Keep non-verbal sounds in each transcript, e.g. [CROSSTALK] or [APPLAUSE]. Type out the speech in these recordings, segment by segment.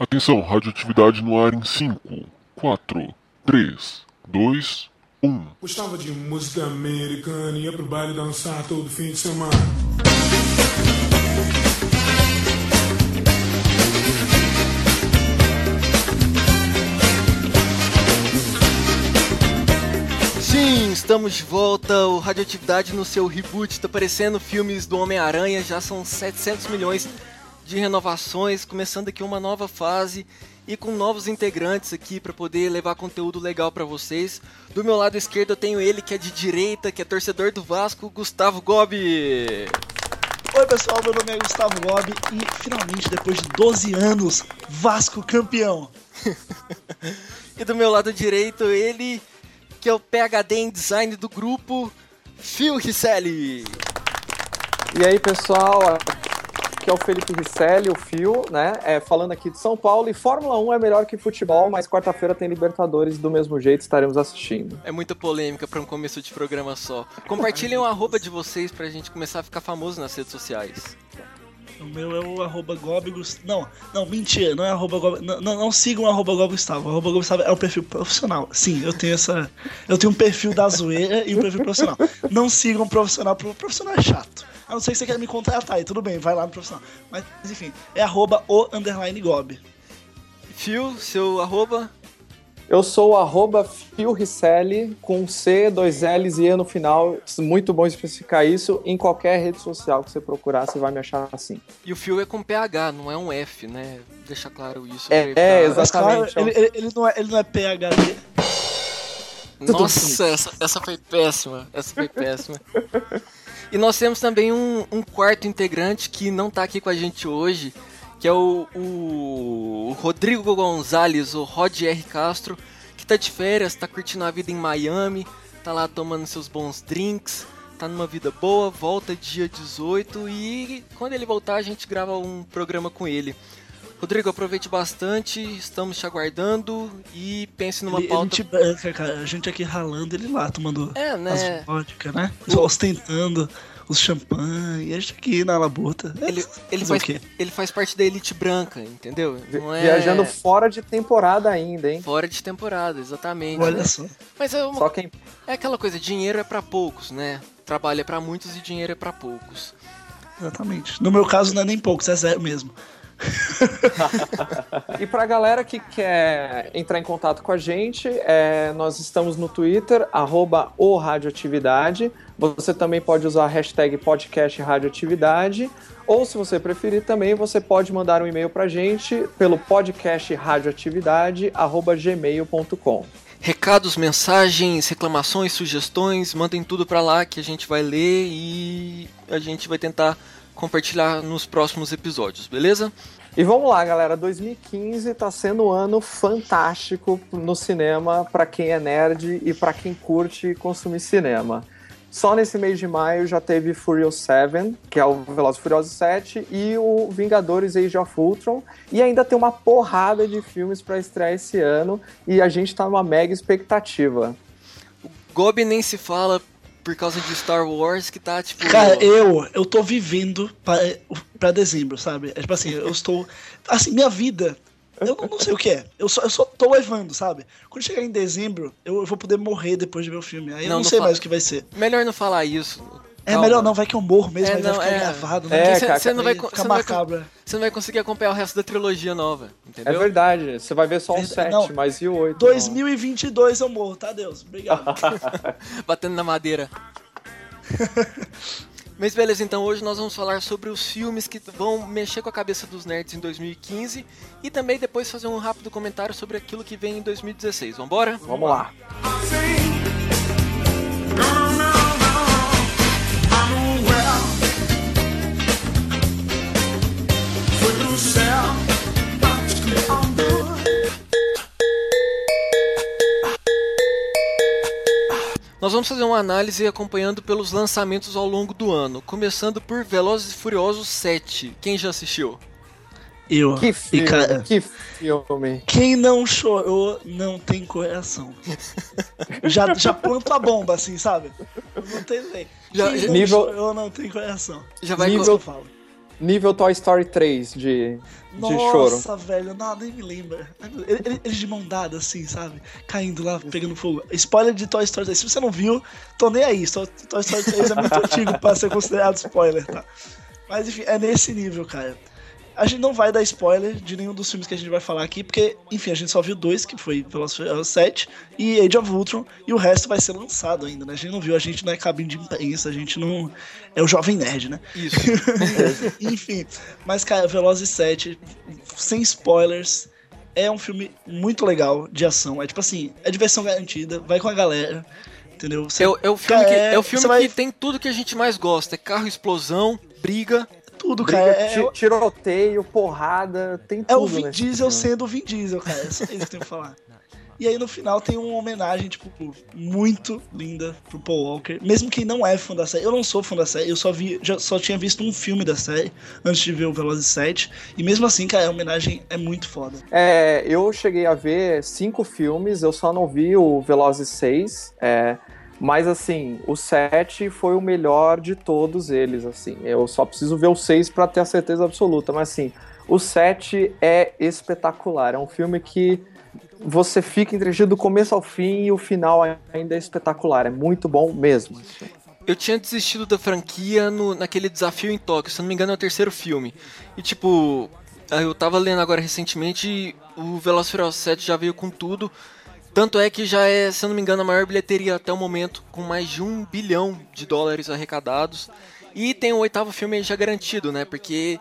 Atenção, radioatividade no ar em 5, 4, 3, 2, 1. Gostava de música americana, ia pro baile dançar todo fim de semana. Sim, estamos de volta. O Radioatividade no seu reboot está parecendo filmes do Homem-Aranha. Já são 700 milhões de renovações, começando aqui uma nova fase e com novos integrantes aqui para poder levar conteúdo legal para vocês. Do meu lado esquerdo eu tenho ele que é de direita, que é torcedor do Vasco, Gustavo Gobi. Oi pessoal, meu nome é Gustavo Gobi e finalmente, depois de 12 anos, Vasco campeão. [LAUGHS] e do meu lado direito ele que é o PhD em design do grupo, Phil Risselli. E aí pessoal, aqui é o Felipe Risselli, o Fio, né? É, falando aqui de São Paulo. E Fórmula 1 é melhor que futebol, mas quarta-feira tem Libertadores do mesmo jeito, estaremos assistindo. É muita polêmica para um começo de programa só. Compartilhem o arroba de vocês pra gente começar a ficar famoso nas redes sociais. O meu é o arroba. Não, não, mentira, não é arroba Gob... não, não, não sigam o arroba Gustavo. O arroba Gustavo é um perfil profissional. Sim, eu tenho essa. Eu tenho um perfil da zoeira e um perfil profissional. Não sigam um profissional, o profissional é chato. A não ser que você queira me contratar, aí tudo bem, vai lá no profissional. Mas, enfim, é arroba o underline Gob. Fio, seu arroba? Eu sou o arroba Ricelli, com C, dois L's e E no final. Muito bom especificar isso. Em qualquer rede social que você procurar, você vai me achar assim. E o Fio é com PH, não é um F, né? Deixa claro isso. É, é exatamente. Claro, ele, ele, não é, ele não é PHD. Nossa, essa, essa foi péssima. Essa foi péssima. [LAUGHS] E nós temos também um, um, quarto integrante que não está aqui com a gente hoje, que é o, o, Rodrigo Gonzalez, o Rod R. Castro, que está de férias, está curtindo a vida em Miami, está lá tomando seus bons drinks, está numa vida boa, volta dia 18 e quando ele voltar a gente grava um programa com ele. Rodrigo, aproveite bastante, estamos te aguardando e pense numa ele, pauta. Ele te banca, cara. A gente aqui ralando, ele lá tomando é, né? as vodka, né? O... Ostentando os champanhe, e a gente aqui na labuta. É, ele, ele, faz, ele faz parte da elite branca, entendeu? Não é... Viajando fora de temporada ainda, hein? Fora de temporada, exatamente. Olha né? só. Mas é, uma... só quem... é aquela coisa, dinheiro é para poucos, né? Trabalho é para muitos e dinheiro é para poucos. Exatamente. No meu caso não é nem poucos, é zero mesmo. E para a galera que quer entrar em contato com a gente, é, nós estamos no Twitter, arroba o Radioatividade. Você também pode usar a hashtag podcast radioatividade. Ou, se você preferir também, você pode mandar um e-mail para a gente pelo podcast radioatividade@gmail.com. Recados, mensagens, reclamações, sugestões, mandem tudo para lá que a gente vai ler e a gente vai tentar compartilhar nos próximos episódios, beleza? E vamos lá, galera. 2015 está sendo um ano fantástico no cinema para quem é nerd e para quem curte consumir cinema. Só nesse mês de maio já teve Furious 7, que é o Velozes Furiosos 7, e o Vingadores Age of Ultron. E ainda tem uma porrada de filmes para estrear esse ano e a gente tá numa mega expectativa. O Gobi nem se fala por causa de Star Wars que tá, tipo. Cara, eu, eu tô vivendo pra, pra dezembro, sabe? É tipo assim, eu estou. Assim, minha vida. Eu não, não sei o que é. Eu só, eu só tô levando, sabe? Quando chegar em dezembro, eu, eu vou poder morrer depois de ver o filme. Aí não, eu não, não sei mais o que vai ser. Melhor não falar isso. É Calma. melhor não, vai que eu morro mesmo, é, não, vai ficar é, gravado, né? É, você não vai, você não vai, você não vai conseguir acompanhar o resto da trilogia nova, entendeu? É verdade, você vai ver só o 7, mas e o 8? 2022 não. eu morro, tá, Deus? Obrigado. [LAUGHS] Batendo na madeira. [LAUGHS] Mas beleza, então hoje nós vamos falar sobre os filmes que vão mexer com a cabeça dos nerds em 2015 e também depois fazer um rápido comentário sobre aquilo que vem em 2016. Vambora? Vamos lá. Nós vamos fazer uma análise acompanhando pelos lançamentos ao longo do ano, começando por Velozes e Furiosos 7. Quem já assistiu? Eu. Que filme, e, cara, que filme. Quem não chorou não tem coração. [LAUGHS] já, já planta a bomba, assim, sabe? Não tem nem. Já, quem já, não nível, chorou não tem coração. Já vai, nível, falo. Nível Toy Story 3 de, de choro. Nossa, velho, não, nem me ele- Eles de mão dada, assim, sabe? Caindo lá, pegando fogo. Spoiler de Toy Story 3. Se você não viu, tô nem aí. Toy Story 3 é muito [LAUGHS] antigo pra ser considerado spoiler, tá? Mas enfim, é nesse nível, cara. A gente não vai dar spoiler de nenhum dos filmes que a gente vai falar aqui, porque, enfim, a gente só viu dois, que foi Velozes e Furiosos 7 e Age of Ultron, e o resto vai ser lançado ainda, né? A gente não viu, a gente não é cabine de imprensa, a gente não... É o Jovem Nerd, né? Isso. [LAUGHS] Enfim, mas cara, Velozes 7, sem spoilers, é um filme muito legal de ação. É tipo assim, é diversão garantida, vai com a galera, entendeu? Você- É, o- é o filme, que, é o filme vai- que tem tudo que a gente mais gosta. É carro, explosão, briga. Tudo, Briga, cara. É, ti- tiroteio, porrada, tem é tudo. o Vin nesse Diesel sendo o Vin Diesel, cara. É só isso que eu tenho que falar. E aí no final tem uma homenagem, tipo, muito linda pro Paul Walker. Mesmo quem não é fã da série, eu não sou fã da série, eu só vi, já, só tinha visto um filme da série antes de ver o Velozes 7. E mesmo assim, cara, a homenagem é muito foda. É, eu cheguei a ver cinco filmes, eu só não vi o Velozes 6. É, mas assim, o 7 foi o melhor de todos eles, assim. Eu só preciso ver o 6 pra ter a certeza absoluta, mas assim, o 7 é espetacular. É um filme que você fica entretido do começo ao fim e o final ainda é espetacular. É muito bom mesmo. assim. Eu tinha desistido da franquia no, naquele desafio em Tóquio, se não me engano é o terceiro filme. E tipo, eu tava lendo agora recentemente e o Furiosos 7 já veio com tudo. Tanto é que já é, se eu não me engano, a maior bilheteria até o momento, com mais de um bilhão de dólares arrecadados. E tem o oitavo filme aí já garantido, né? Porque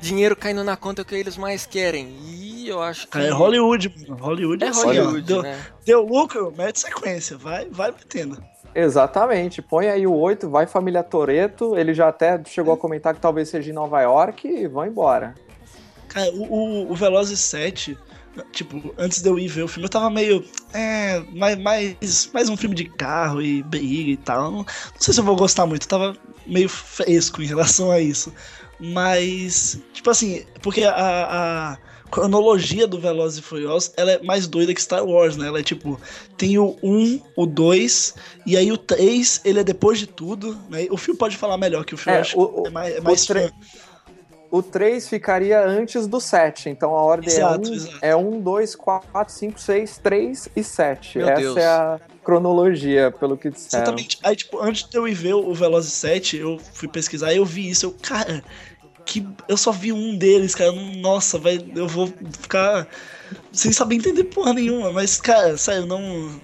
dinheiro caindo na conta é o que eles mais querem. E eu acho que. Cara, é Hollywood, mano. Hollywood É ó. Hollywood, Deu, né? deu lucro, mete sequência, vai, vai metendo. Exatamente. Põe aí o 8, vai família Toreto. Ele já até chegou a comentar que talvez seja em Nova York e vão embora. Cara, o, o, o Velozes 7, tipo, antes de eu ir ver o filme, eu tava meio. É, mais, mais, mais um filme de carro e briga e tal. Não, não sei se eu vou gostar muito, eu tava meio fresco em relação a isso. Mas, tipo assim, porque a, a cronologia do Velozes e Furiosos, ela é mais doida que Star Wars, né? Ela é tipo, tem o 1, o 2, e aí o 3, ele é depois de tudo, né? O filme pode falar melhor, que o filme É, acho o- que é mais, é o mais fã. O 3 ficaria antes do 7, então a ordem Exato, é, exato. 1, é 1, 2, 4, 5, 6, 3 e 7. Meu Essa Deus. é a cronologia, pelo que disseram. Exatamente. Aí, tipo, antes de eu ir ver o Velozes 7, eu fui pesquisar e eu vi isso. Eu, cara, que eu só vi um deles, cara. Nossa, vai, eu vou ficar sem saber entender porra nenhuma. Mas, cara, sério, não.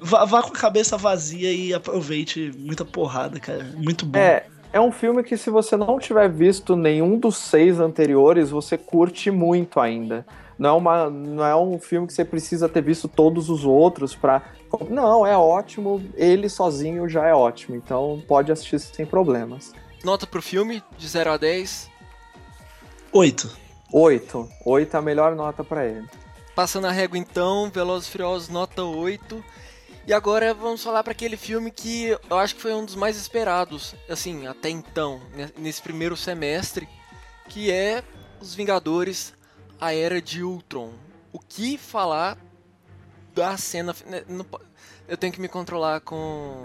Vá, vá com a cabeça vazia e aproveite muita porrada, cara. Muito bom. É, é um filme que se você não tiver visto nenhum dos seis anteriores, você curte muito ainda. Não é, uma, não é um filme que você precisa ter visto todos os outros pra. Não, é ótimo. Ele sozinho já é ótimo. Então pode assistir sem problemas. Nota pro filme, de 0 a 10. Oito. Oito. Oito é a melhor nota pra ele. Passando a régua então, Velozes e Furiosos nota 8. E agora vamos falar para aquele filme que eu acho que foi um dos mais esperados, assim, até então, né, nesse primeiro semestre, que é Os Vingadores, a Era de Ultron. O que falar da cena... né, eu tenho que me controlar com,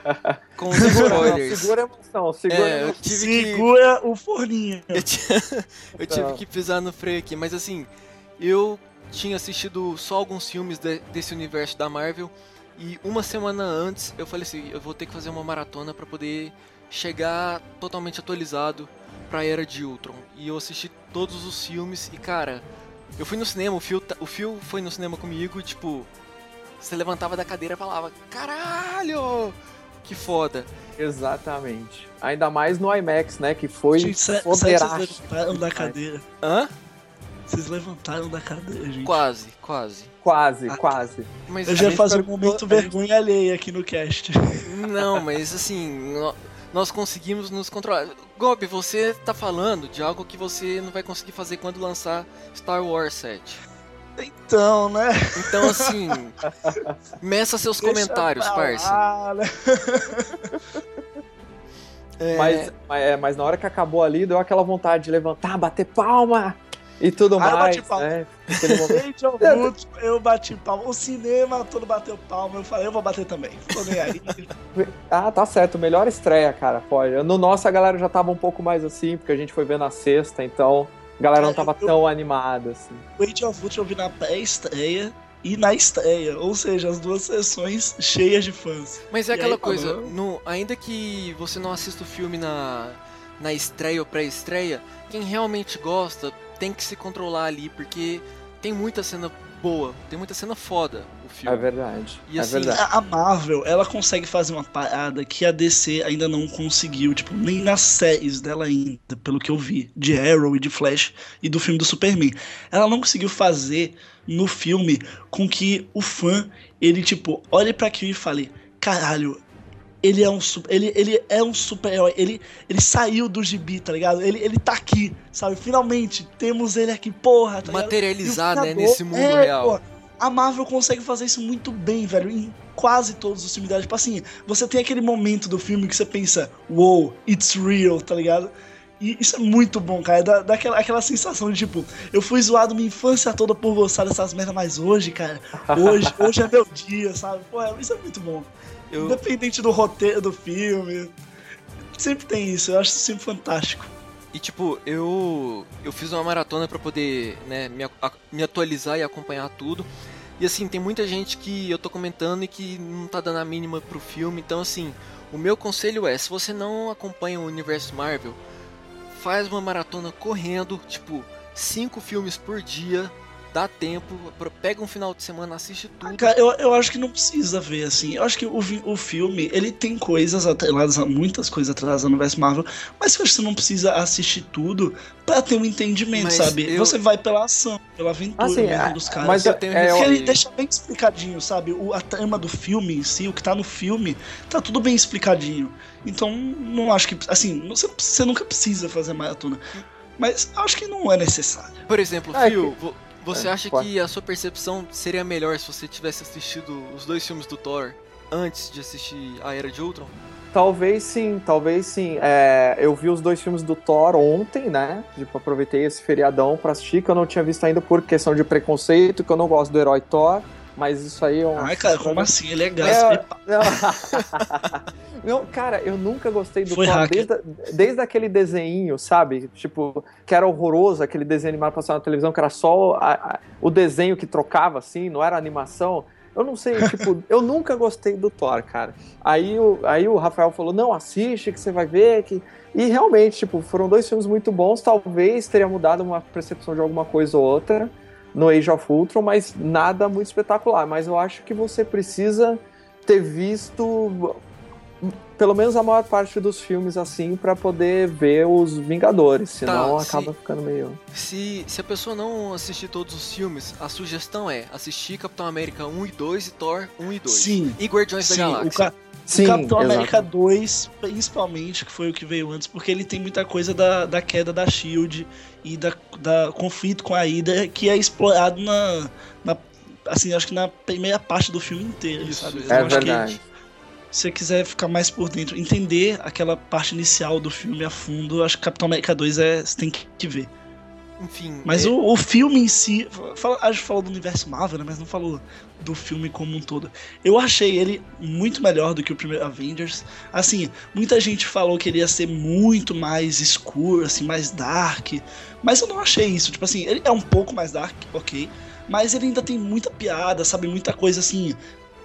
[LAUGHS] com os spoilers. Segura a emoção, segura É, a eu emoção. tive que... Segura o forninho. [LAUGHS] Eu, tinha- eu tive que pisar no freio aqui, mas assim, eu tinha assistido só alguns filmes de- desse universo da Marvel e uma semana antes eu falei assim, eu vou ter que fazer uma maratona pra poder chegar totalmente atualizado pra Era de Ultron. E eu assisti todos os filmes e cara, eu fui no cinema, o Phil, ta- o Phil foi no cinema comigo e tipo, você levantava da cadeira e falava, caralho! Que foda. Exatamente. Ainda mais no IMAX, né? Que foi Gente, foderástico. levantaram da cadeira. Hã? Vocês levantaram da cadeira, gente. Quase, quase. Quase, Ah. quase. Mas Eu já fazer um momento vergonha alheia aqui no cast. [LAUGHS] Não, mas assim, nó- nós conseguimos nos controlar. Gob, você tá falando de algo que você não vai conseguir fazer quando lançar Star Wars 7. Então, né? Então, assim, meça seus [LAUGHS] Deixa comentários, parça. lá, né? [LAUGHS] É, Mas, mas, é, mas na hora que acabou ali, deu aquela vontade de levantar, bater palma. E tudo Ah, eu mais. bati palma. né? Ultron, [LAUGHS] [LAUGHS] eu bati palma. O cinema todo bateu palma. Eu falei, eu vou bater também. Tô nem aí. [LAUGHS] Ah, tá certo. Melhor estreia, cara. Pode. No nosso a galera já tava um pouco mais assim, porque a gente foi ver na sexta, então a galera não É, tava eu- tão animada, assim. O Age of Ultron eu vi na pré-estreia e na estreia. Ou seja, as duas sessões cheias de fãs. Mas é E aquela aí, coisa, no, ainda que você não assista o filme na, na estreia ou pré-estreia, quem realmente gosta tem que se controlar ali, porque tem muita cena boa, tem muita cena foda o É filme. verdade. E é assim, verdade. A a Marvel, ela consegue fazer uma parada que a DC ainda não conseguiu, tipo, nem nas séries dela ainda, pelo que eu vi, de Arrow e de Flash e do filme do Superman. Ela não conseguiu fazer no filme com que o fã, ele, tipo, olhe pra aquilo e fale, caralho, ele é um super, ele, ele é um super-herói, ele, ele saiu do gibi, tá ligado? Ele, ele tá aqui, sabe? Finalmente, temos ele aqui, porra, tá ligado? materializar, né, nesse mundo é, real. a Marvel consegue fazer isso muito bem, velho, em quase todos os filmes dela. Tipo assim, você tem aquele momento do filme que você pensa, wow, it's real, tá ligado? E isso é muito bom, cara. Dá, dá aquela, aquela sensação de tipo, eu fui zoado minha infância toda por gostar dessas merdas, mas hoje, cara, hoje, [LAUGHS] hoje é meu dia, sabe? Pô, é- isso é muito bom. Eu, Independente do roteiro do filme. Sempre tem isso, eu acho isso sempre fantástico. E tipo, eu eu fiz uma maratona pra poder, né, me, a- me atualizar e acompanhar tudo. E assim, tem muita gente que eu tô comentando e que não tá dando a mínima pro filme. Então assim, o meu conselho é, se você não acompanha o universo Marvel, faz uma maratona correndo, tipo, cinco filmes por dia, dá tempo, pega um final de semana, assiste tudo. Cara, eu, eu acho que não precisa ver, assim. Eu acho que o, o filme, ele tem coisas atreladas, muitas coisas atreladas ao universo Marvel, mas eu acho que você não precisa assistir tudo pra ter um entendimento, Mas sabe? eu- Você vai pela ação, pela aventura Assim, mesmo é, dos caras. mas eu é, tenho é, eu- ele deixa bem explicadinho, sabe? O, a trama do filme em si, o que tá no filme, tá tudo bem explicadinho. Então, não acho que. Assim, você, você nunca precisa fazer maratona. Mas acho que não é necessário. Por exemplo, Ah, é Phil, vo- você É, acha que a sua percepção seria melhor se você tivesse assistido os dois filmes do Thor antes de assistir a Era de Ultron? Talvez sim, talvez sim. É, eu vi os dois filmes do Thor ontem, né? Tipo, aproveitei esse feriadão pra assistir, que eu não tinha visto ainda por questão de preconceito, que eu não gosto do herói Thor, mas isso aí é um. Ai, cara, como assim? Ele é É, gasto. não. [LAUGHS] [LAUGHS] não, cara, eu nunca gostei do Foi Thor desde, desde aquele desenho, sabe? Tipo, que era horroroso, aquele desenho animado passado na televisão, que era só a- a- o desenho que trocava, assim, não era animação. Eu não sei, [LAUGHS] tipo, eu nunca gostei do Thor, cara. Aí o, aí o Rafael falou, não, assiste que você vai ver que... E realmente, tipo, foram dois filmes muito bons, talvez teria mudado uma percepção de alguma coisa ou outra no Age of Ultron, mas nada muito espetacular. Mas eu acho que você precisa ter visto pelo menos a maior parte dos filmes assim pra poder ver os Vingadores, senão Tá, acaba se- ficando meio. Se, se a pessoa não assistir todos os filmes, a sugestão é assistir Capitão América 1 e 2 e Thor 1 e 2. Sim. E Guardiões Sim, da o, Galáxia. Ca- Sim, Capitão exato. América 2, principalmente, que foi o que veio antes, porque ele tem muita coisa da, da queda da Shield e da, da conflito com a Hydra que é explorado na, na- assim, acho que na primeira parte do filme inteiro, Isso, sabe? eu É acho que verdade. se você quiser ficar mais por dentro, entender aquela parte inicial do filme a fundo, acho que Capitão América 2 é, você tem que ver. Enfim, Mas é- o, o filme em si, fala- a gente falou do universo Marvel, né, mas não falou do filme como um todo. Eu achei ele muito melhor do que o primeiro Avengers. Assim, muita gente falou que ele ia ser muito mais escuro, assim, mais dark. Mas eu não achei isso. Tipo assim, ele é um pouco mais dark, ok. Mas ele ainda tem muita piada, sabe? Muita coisa assim.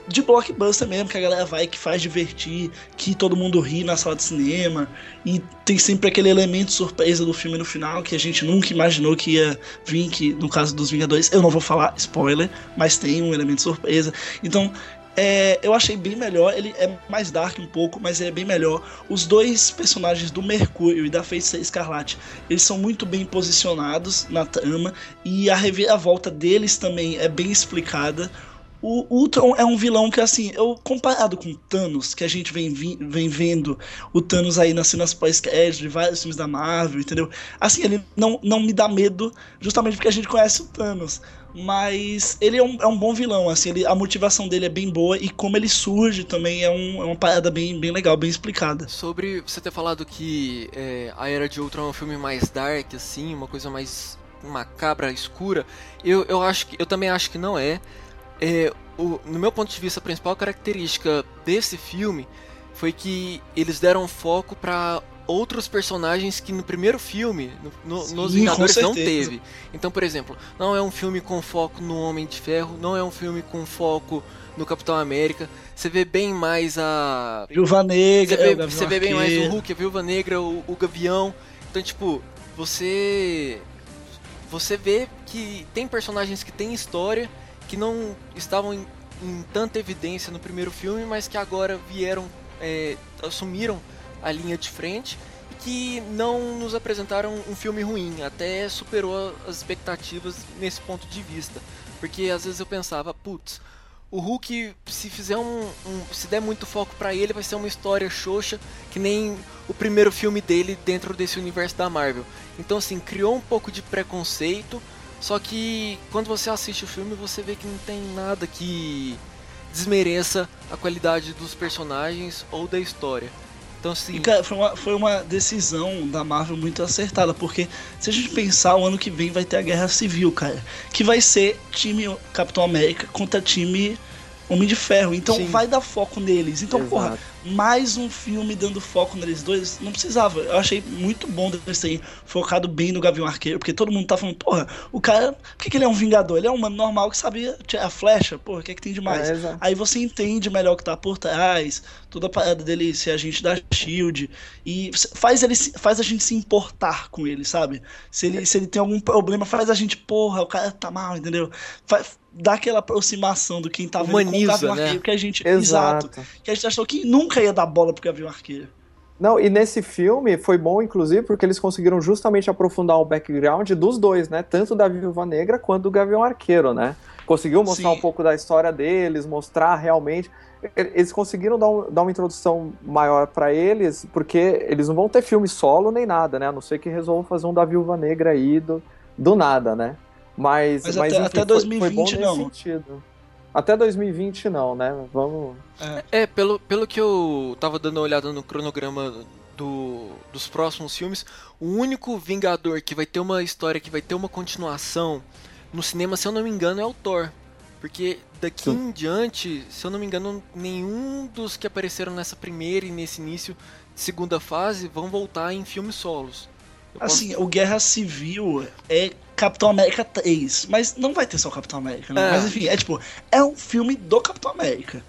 De blockbuster mesmo, que a galera vai, que faz divertir, que todo mundo ri na sala de cinema. E tem sempre aquele elemento surpresa do filme no final, que a gente nunca imaginou que ia vir, que no caso dos Vingadores, eu não vou falar spoiler, mas tem um elemento surpresa. Então, é, eu achei bem melhor, ele é mais dark um pouco, mas ele é bem melhor. Os dois personagens do Mercúrio e da Feiticeira Escarlate, eles são muito bem posicionados na trama, e a reviravolta deles também é bem explicada. O Ultron é um vilão que, assim, eu comparado com o Thanos, que a gente vem, vi- vem vendo o Thanos aí nas cenas pós-crédito de vários filmes da Marvel, entendeu? Assim, ele não, não me dá medo, justamente porque a gente conhece o Thanos. Mas ele é um, é um bom vilão, assim, ele, a motivação dele é bem boa e como ele surge também é, um, é uma parada bem, bem legal, bem explicada. Sobre você ter falado que é, a Era de Ultron é um filme mais dark, assim, uma coisa mais macabra, escura, eu, eu acho que eu também acho que não é. É o, no meu ponto de vista, a principal característica desse filme foi que eles deram foco para outros personagens que no primeiro filme, no, no, Sim, nos Vingadores, não teve. Então, por exemplo, não é um filme com foco no Homem de Ferro, não é um filme com foco no Capitão América. Você vê bem mais a. Viúva Negra, você vê, é, você vê bem mais o Hulk, a Viúva Negra, o, o Gavião. Então, tipo, você. Você vê que tem personagens que têm história, que não estavam em, em tanta evidência no primeiro filme, mas que agora vieram. É, assumiram a linha de frente e que não nos apresentaram um filme ruim, até superou as expectativas nesse ponto de vista. Porque às vezes eu pensava, putz, o Hulk, se fizer um, um se der muito foco para ele, vai ser uma história xoxa, que nem o primeiro filme dele dentro desse universo da Marvel. Então assim, criou um pouco de preconceito, só que quando você assiste o filme, você vê que não tem nada que desmereça a qualidade dos personagens ou da história. Então, sim. E, cara, foi uma, foi uma decisão da Marvel muito acertada, porque se a gente pensar, o ano que vem vai ter a Guerra Civil, cara. Que vai ser time Capitão América contra time Homem de Ferro. Então sim. vai dar foco neles. Então, Exato. porra, mais um filme dando foco neles dois, não precisava. Eu achei muito bom eles terem focado bem no Gavião Arqueiro, porque todo mundo tá falando, porra, o cara, por que, que ele é um vingador? Ele é um humano normal que sabia a flecha, porra, o que é que tem demais? É, Aí você entende melhor o que tá por trás, toda a parada dele ser agente da SHIELD, e faz, ele, faz a gente se importar com ele, sabe? Se ele, se ele tem algum problema, faz a gente, porra, o cara tá mal, entendeu? Faz, dá aquela aproximação do quem tá vendo Humaniza, com o Gavião né? Arqueiro, que a gente. Exato. exato. Que a gente achou que nunca ia dar bola pro Gavião Arqueiro. Não, e nesse filme foi bom, inclusive, porque eles conseguiram justamente aprofundar o background dos dois, né? Tanto da Viúva Negra quanto do Gavião Arqueiro, né? Conseguiu mostrar Sim. um pouco da história deles, mostrar realmente. Eles conseguiram dar, um, dar uma introdução maior para eles, porque eles não vão ter filme solo nem nada, né? A não ser que resolvam fazer um da Viúva Negra aí do, do nada, né? Mas, mas, mas até, enfim, até 2020 foi, foi não. Sentido. Até 2020 não, né? Vamos. É. é, pelo, pelo que eu tava dando uma olhada no cronograma do, dos próximos filmes, o único Vingador que vai ter uma história, que vai ter uma continuação no cinema, se eu não me engano, é o Thor. Porque daqui Sim. em diante, se eu não me engano, nenhum dos que apareceram nessa primeira e nesse início de segunda fase vão voltar em filmes solos. Eu assim, posso... o Guerra Civil é Capitão América 3. Mas não vai ter só o Capitão América, né? É. Mas enfim, é tipo, é um filme do Capitão América.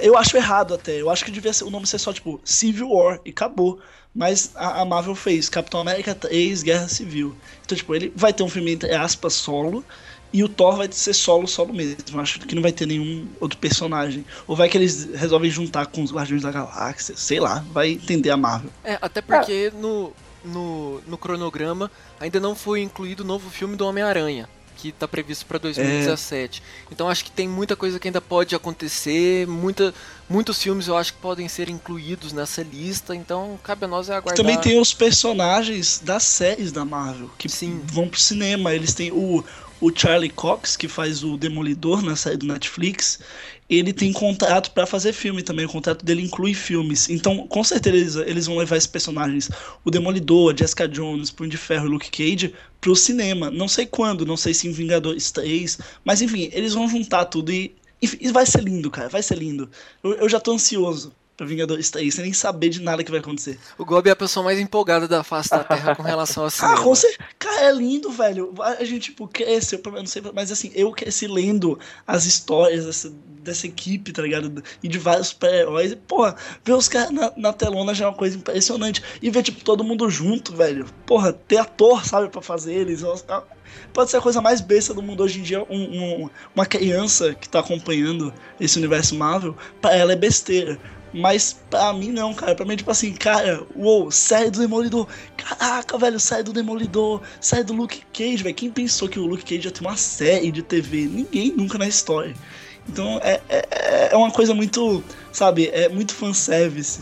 Eu acho errado até. Eu acho que devia ser, o nome ser só, tipo, Civil War e acabou. Mas a, a, Marvel fez Capitão América 3, Guerra Civil. Então, tipo, ele vai ter um filme, entre aspas, solo. E o Thor vai ser solo, solo mesmo. Eu acho que não vai ter nenhum outro personagem. Ou vai que eles resolvem juntar com os Guardiões da Galáxia. Sei lá, vai entender a Marvel. É, até porque é. no, no, no cronograma ainda não foi incluído o novo filme do Homem-Aranha, que está previsto para 2017. É. Então acho que tem muita coisa que ainda pode acontecer, muita, muitos filmes eu acho que podem ser incluídos nessa lista, então cabe a nós aguardar. Também tem os personagens das séries da Marvel que Sim. vão pro cinema, eles têm o o Charlie Cox, que faz o Demolidor na série do Netflix, ele tem contrato para fazer filme também. O contrato dele inclui filmes. Então, com certeza, eles vão levar esses personagens, o Demolidor, Jessica Jones, Punho de Ferro e Luke Cage, pro cinema. Não sei quando, não sei se em Vingadores 3, mas enfim, eles vão juntar tudo e, e vai ser lindo, cara, vai ser lindo. Eu, eu já tô ansioso pra Vingadores 3, sem nem saber de nada que vai acontecer. O Gob é a pessoa mais empolgada da face da Terra com relação ao [LAUGHS] cinema. Ah, com certeza. Cara, é lindo, velho. A gente, tipo, cresceu, eu não sei, mas assim, eu cresci lendo as histórias dessa, dessa equipe, tá ligado? E de vários pré-heróis. E, porra, ver os caras na, na telona já é uma coisa impressionante. E ver, tipo, todo mundo junto, velho. Porra, ter ator, sabe, pra fazer eles. Pode ser a coisa mais besta do mundo hoje em dia. Um, um, uma criança que tá acompanhando esse universo Marvel, pra ela é besteira. Mas pra mim não, cara. Pra mim é tipo assim, cara, uou, série do Demolidor. Caraca, velho, série do Demolidor. Série do Luke Cage, velho. Quem pensou que o Luke Cage ia ter uma série de TV? Ninguém nunca na história. Então é, é, é uma coisa muito, sabe, é muito fanservice.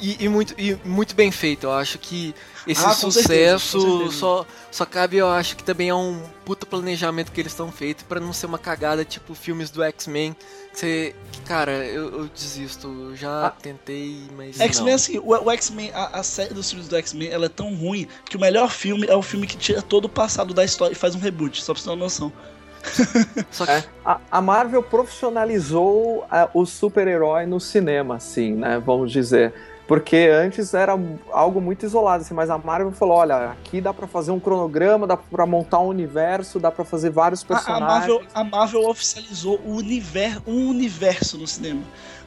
E, e muito, e muito bem feito. Eu acho que esse Ah, sucesso certeza, só, só cabe, eu acho que também é um puta planejamento que eles estão feito pra não ser uma cagada tipo filmes do X-Men. Você, cara, eu, eu desisto. Eu já Ah. tentei, mas X-Men, não. assim, o, o X-Men, a, a série dos filmes do X-Men, ela é tão ruim que o melhor filme é o filme que tira todo o passado da história e faz um reboot, só pra você ter uma noção. [LAUGHS] Só que É, a, a Marvel profissionalizou é, o super-herói no cinema, assim, né? Vamos dizer. Porque antes era algo muito isolado, assim, mas a Marvel falou: olha, aqui dá pra fazer um cronograma, dá pra montar um universo, dá pra fazer vários A, a personagens. Marvel, a Marvel oficializou o universo, um universo no cinema.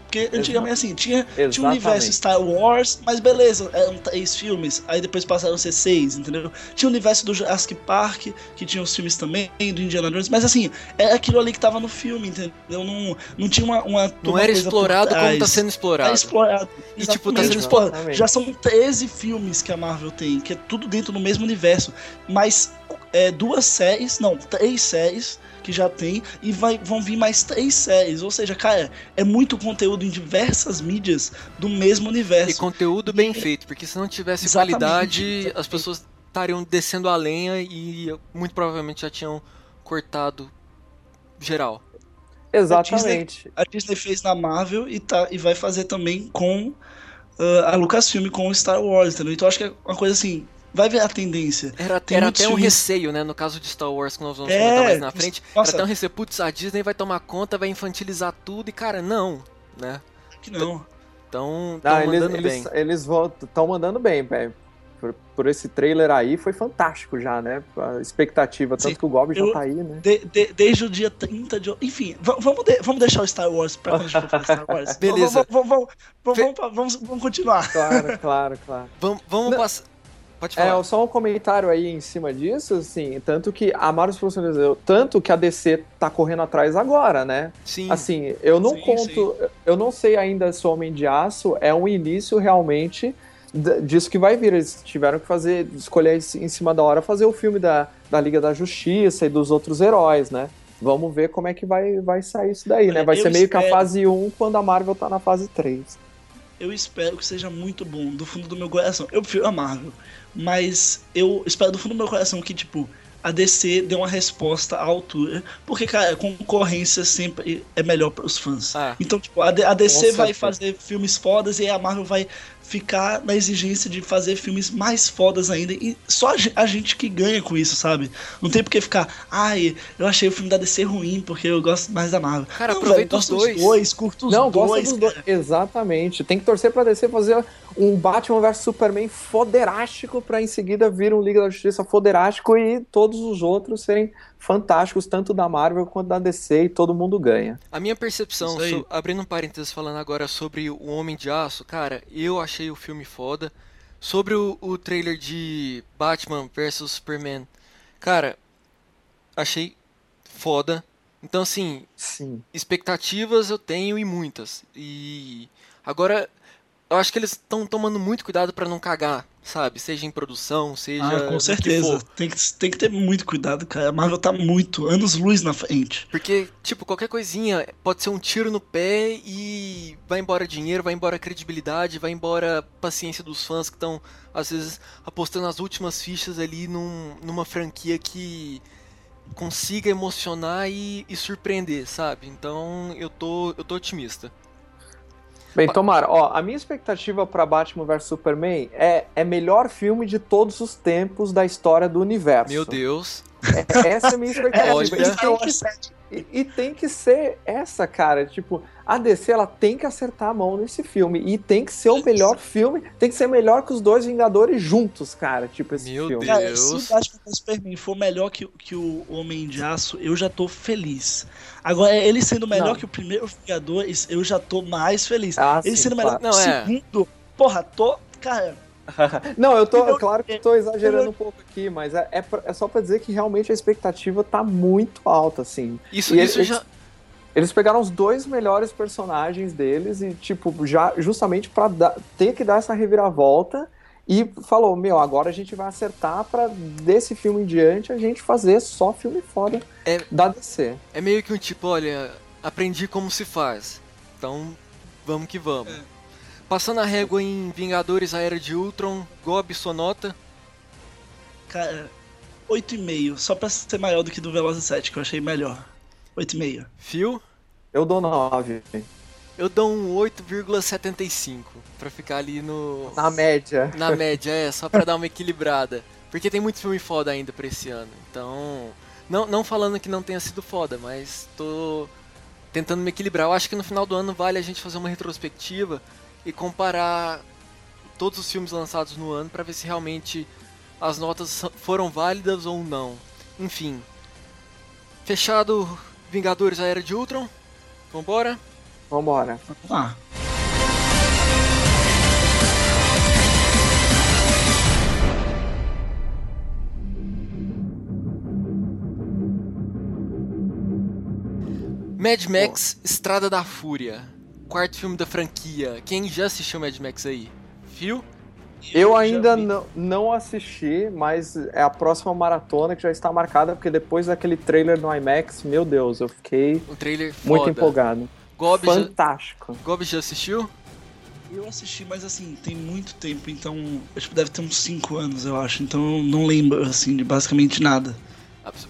Porque antigamente, assim, tinha, tinha o Exatamente. universo Star Wars, mas beleza, eram três filmes, aí depois passaram a ser seis, entendeu? Tinha o universo do Jurassic Park, que tinha os filmes também, do Indiana Jones, mas assim, era aquilo ali que tava no filme, entendeu? Não, não tinha uma. uma não uma era explorado como tá sendo explorado. explorado. E, tipo, tá Exatamente. sendo explorado. já são 13 filmes que a Marvel tem, que é tudo dentro do mesmo universo. Mas é, duas séries, não, três séries que já tem, e vai, vão vir mais três séries. Ou seja, cara, é muito conteúdo em diversas mídias do mesmo E universo. conteúdo bem feito, porque se não tivesse Exatamente. qualidade, as pessoas estariam descendo a lenha e muito provavelmente já tinham cortado geral. Exatamente. A Disney fez na Marvel e, tá, e vai fazer também com ah, a Lucasfilm, com o Star Wars, entendeu? Então eu acho que é uma coisa assim. Vai ver a tendência. Era, Tem era até um filmes- receio, né? No caso de Star Wars, que nós vamos É, comentar mais na frente. nossa. Era até um receio, putz, a Disney vai tomar conta, vai infantilizar tudo, e cara, não, né? Que não. Então, Não, eles mandando eles, bem. eles estão mandando bem, velho. Por, por esse trailer aí foi fantástico já, né? A expectativa, tanto Sim. que o Gob já tá aí, né? De- de- desde o dia 30 de. Enfim, va- vamos, de- vamos deixar o Star Wars pra quando a gente for falar Star Wars. [LAUGHS] Beleza. Vamos, vamos, vamos, vamos, vamos, vamos- vamos continuar. Claro, claro, claro. Vamos, vamos passar. Pode falar. É, só um comentário aí em cima disso, assim, tanto que a Marvel profissionalizou, tanto que a DC tá correndo atrás agora, né? Sim. Assim, eu não Sim, conto, eu não sei ainda se o Homem de Aço é um início realmente disso que vai vir. Eles tiveram que fazer, escolher em cima da hora fazer o filme da, da Liga da Justiça e dos outros heróis, né? Vamos ver como é que vai, vai sair isso daí, né? Vai ser meio que a espero- fase 1 quando a Marvel tá na fase 3. Eu espero que seja muito bom, do fundo do meu coração. Eu prefiro a Marvel, mas eu espero do fundo do meu coração que, tipo, a DC dê uma resposta à altura, porque, cara, concorrência sempre é melhor para os fãs. Ah. Então, tipo, a, DC vai certeza. fazer filmes fodas e a Marvel vai ficar na exigência de fazer filmes mais fodas ainda. E só a ge- a gente que ganha com isso, sabe? Não tem por que ficar, ai, eu achei o filme da DC ruim porque eu gosto mais da Marvel. Cara, Não, aproveita velho, os gosto dois. dois, curto os Não, dois. gosta dos dois. Exatamente. Tem que torcer pra DC fazer um Batman vs Superman foderástico pra em seguida vir um Liga da Justiça foderástico e todos os outros serem fantásticos, tanto da Marvel quanto da DC, e todo mundo ganha. A minha percepção, so- abrindo um parênteses falando agora sobre o Homem de Aço, cara, eu achei o filme foda. Sobre o, o trailer de Batman vs Superman, cara, achei foda. Então, assim, Sim. expectativas eu tenho e muitas. E agora, eu acho que eles estão tomando muito cuidado pra não cagar, sabe? Seja em produção, seja. Ah, com que certeza. for. Tem que, tem que ter muito cuidado, cara. A Marvel tá muito anos luz na frente. Porque, tipo, qualquer coisinha pode ser um tiro no pé e vai embora dinheiro, vai embora credibilidade, vai embora paciência dos fãs que estão, às vezes, apostando as últimas fichas ali num- numa franquia que consiga emocionar e, e surpreender, sabe? Então eu tô, eu tô otimista. Bem, Tomara, ó, a minha expectativa pra Batman vs Superman é, é melhor filme de todos os tempos da história do universo. Meu Deus. É- essa é a minha [LAUGHS] expectativa. Olha. Que E, e tem que ser essa, cara. Tipo, a DC ela tem que acertar a mão nesse filme. E tem que ser o melhor filme. Tem que ser melhor que os dois Vingadores juntos, cara. Tipo, esse Meu filme. Deus. Cara, se o Batman vs Superman for melhor que, que o Homem de Aço, eu já tô feliz. Agora, ele sendo melhor Não. que o primeiro Vingadores, eu já tô mais feliz. Ah, ele sim, sendo melhor claro. que o Não, é. segundo, porra, tô. Cara, [LAUGHS] Não, eu tô, Eu- claro que eu tô exagerando um pouco aqui, mas é, é, pra- é só pra dizer que realmente a expectativa tá muito alta, assim. Isso, E isso eles- já. Eles pegaram os dois melhores personagens deles e, tipo, já justamente pra dar- ter que dar essa reviravolta e falou: Meu, agora a gente vai acertar pra desse filme em diante a gente fazer só filme foda É- da DC. É meio que um tipo, olha, aprendi como se faz. Então, vamos que vamos. Passando a régua em Vingadores A Era de Ultron, Gob Sonota. Cara, 8,5, só pra ser maior do que do Velozes 7, que eu achei melhor. 8,5. Phil, Eu dou 9. eu dou um 8,75 pra ficar ali no Na média. na média, é, só pra dar uma equilibrada. Porque tem muito filme foda ainda pra esse ano. Então, não, não falando que não tenha sido foda, mas tô tentando me equilibrar. Eu acho que no final do ano vale a gente fazer uma retrospectiva e comparar todos os filmes lançados no ano pra ver se realmente as notas foram válidas ou não. Enfim. Fechado Vingadores A Era de Ultron. Vambora? Vambora. Vamos lá. Mad Max Estrada da Fúria. Quarto filme da franquia. Quem já assistiu Mad Max aí? Phil? Eu ainda não, não assisti, mas é a próxima maratona que já está marcada, porque depois daquele trailer no IMAX, meu Deus, eu fiquei Um trailer foda. muito empolgado. Gob já, Fantástico. Gob já assistiu? Eu assisti, mas assim, tem muito tempo, então. Acho que deve ter uns 5 anos, eu acho. Então eu não lembro, assim, de basicamente nada.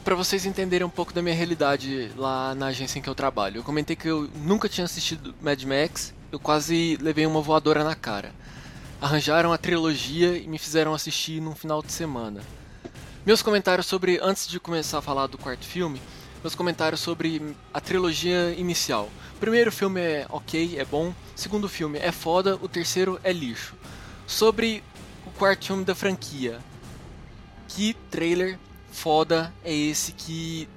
Pra vocês entenderem um pouco da minha realidade lá na agência em que eu trabalho. Eu comentei que eu nunca tinha assistido Mad Max, eu quase levei uma voadora na cara. Arranjaram a trilogia e me fizeram assistir num final de semana. Meus comentários sobre, antes de começar a falar do quarto filme, meus comentários sobre a trilogia inicial. O primeiro filme é ok, é bom. O segundo filme é foda, o terceiro é lixo. Sobre o quarto filme da franquia. Que trailer foda é esse que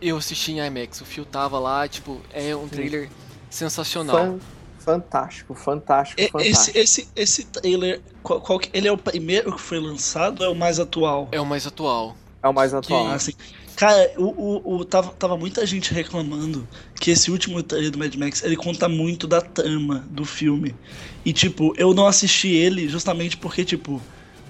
eu assisti em IMAX. O Phil tava lá, tipo, é um trailer sensacional. Fan- fantástico, fantástico, fantástico. Esse, esse, esse trailer, qual, qual que- ele é o primeiro que foi lançado ou é o mais atual? É o mais atual. É o mais atual. Ah, assim. Cara, o, o, o- tava, tava muita gente reclamando que esse último trailer do Mad Max, ele conta muito da trama do filme. E, tipo, eu não assisti ele justamente porque, tipo...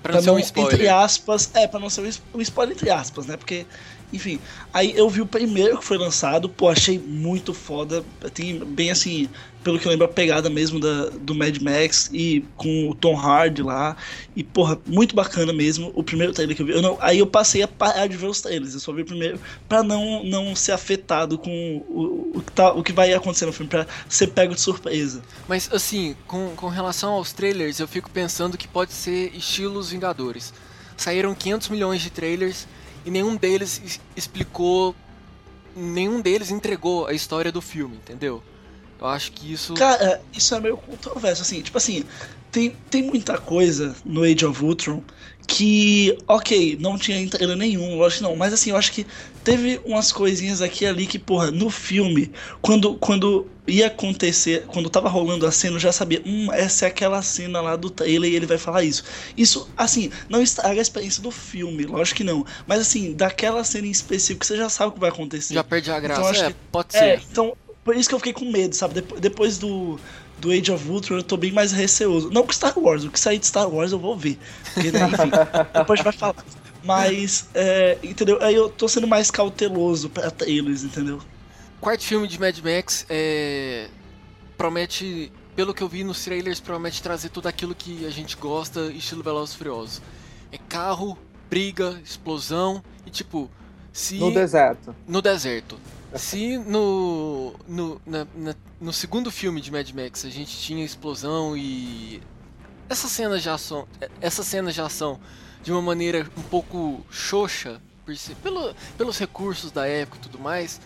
Pra não ser um spoiler. Entre aspas, é, pra não ser um um spoiler entre aspas, né? Porque, enfim... Aí eu vi o primeiro que foi lançado, pô, achei muito foda. Tem bem, assim, pelo que eu lembro, a pegada mesmo da, do Mad Max e com o Tom Hardy lá. E, porra, muito bacana mesmo o primeiro trailer que eu vi. Eu não- aí eu passei a parar de ver os trailers. Eu só vi o primeiro pra não, não ser afetado com o, o, que tá, o que vai acontecer no filme, pra ser pego de surpresa. Mas assim, com, com relação aos trailers, eu fico pensando que pode ser estilos Vingadores. Saíram 500 milhões de trailers e nenhum deles es- explicou, nenhum deles entregou a história do filme, entendeu? Eu acho que isso Cara, isso é meio controverso, assim, tipo assim, tem, tem muita coisa no Age of Ultron que, ok, não tinha em trailer nenhum, lógico que não, mas assim, eu acho que teve umas coisinhas aqui e ali que, porra, no filme, quando, quando ia acontecer, quando tava rolando a cena, eu já sabia, hum, essa é aquela cena lá do trailer e ele vai falar isso. Isso, assim, não estraga a experiência do filme, lógico que não, mas assim, daquela cena em específico, você já sabe o que vai acontecer. já perde a graça. Então, acho é, que- pode É, ser. então, por isso que eu fiquei com medo, sabe? Depo- Depois do, do Age of Ultron, eu tô bem mais receoso. Não com Star Wars, o que sair de Star Wars eu vou ver. Porque, né, enfim, [LAUGHS] depois a gente vai falar. Mas, é, entendeu? Aí eu tô sendo mais cauteloso pra trailers, entendeu? Quarto filme de Mad Max é, promete, pelo que eu vi nos trailers, promete trazer tudo aquilo que a gente gosta, estilo Velozes e Furiosos. É carro, briga, explosão e tipo, se No deserto. no deserto. Se no no, na- na- no segundo filme de Mad Max a gente tinha explosão e essa cena de ação, essa cena de ação de uma maneira um pouco xoxa, ser- pelo, pelos recursos da época e tudo mais,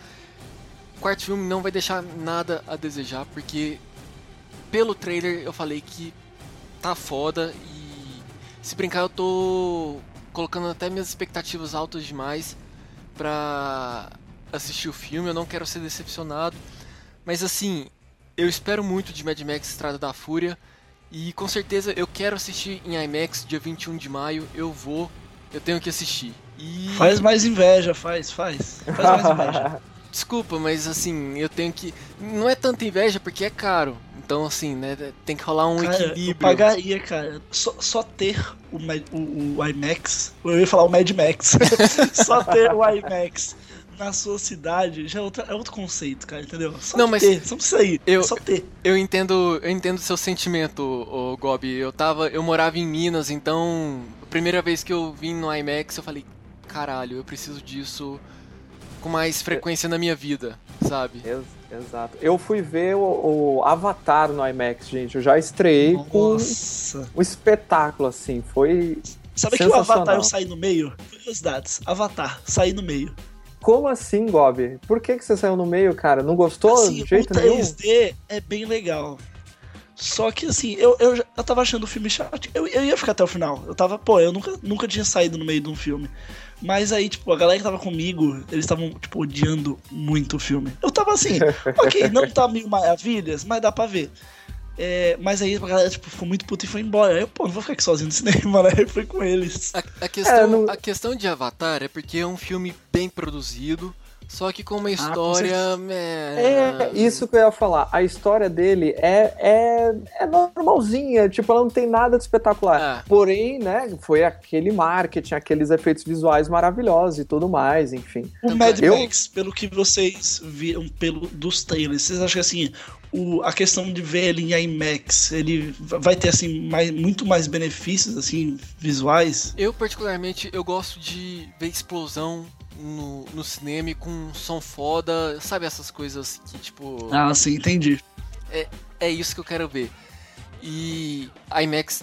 o quarto filme não vai deixar nada a desejar, porque pelo trailer eu falei que tá foda e se brincar eu tô colocando até minhas expectativas altas demais pra assistir o filme, eu não quero ser decepcionado. Mas assim, eu espero muito de Mad Max Estrada da Fúria. E com certeza eu quero assistir em IMAX dia 21 de maio. Eu vou, eu tenho que assistir. E. Faz mais inveja, faz, faz. Faz mais [LAUGHS] inveja. Desculpa, mas assim, eu tenho que. Não é tanta inveja porque é caro. Então, assim, né? Tem que rolar um Cara, eu equilíbrio. pagaria, cara. Só, só ter o, o, o IMAX. Eu ia falar o Mad Max. [LAUGHS] só ter o IMAX na sua cidade já é, outra, é outro conceito, cara, entendeu? Só Não, mas ter, só precisa ir, eu- é só ter. Eu entendo, eu entendo seu sentimento, ô Gobi. Eu tava, eu morava em Minas, então a primeira vez que eu vim no IMAX, eu falei, caralho, eu preciso disso com mais frequência na minha vida, sabe? Ex- Exato. Eu fui ver o, o Avatar no IMAX, gente. Eu já estreiei com Nossa. um espetáculo, assim. Foi. Sabe que o Avatar eu saí no meio? Curiosidades. Avatar, saí no meio. Como assim, Gob? Por que, que você saiu no meio, cara? Não gostou assim, de jeito o nenhum? 3D é bem legal. Só que assim, eu, eu, eu tava achando o filme chato. Eu, eu ia ficar até o final. Eu tava, pô, eu nunca, nunca tinha saído no meio de um filme. Mas aí, tipo, a galera que tava comigo, eles estavam, tipo, odiando muito o filme. Eu tava assim, [LAUGHS] ok, não tá mil maravilhas, mas dá pra ver. É, mas aí a galera, tipo, ficou muito puta e foi embora. Aí eu, pô, não vou ficar aqui sozinho no cinema, né? Eu fui com eles. A, a questão, É, não- a questão de Avatar é porque é um filme bem produzido, só que com uma com história. É isso que eu ia falar. A história dele é, é, é normalzinha, tipo, ela não tem nada de espetacular. Ah. Porém, né, foi aquele marketing, aqueles efeitos visuais maravilhosos e tudo mais, enfim. O Tanto Mad é- Eu- Max, pelo que vocês viram pelo, dos trailers, vocês acham que assim, o, a questão de ver ele em IMAX, ele vai ter assim mais, muito mais benefícios assim visuais? Eu, particularmente, eu gosto de ver explosão no, no cinema com som foda, sabe essas coisas que, tipo. Ah, sim, entendi. É isso que eu quero ver. E a IMAX,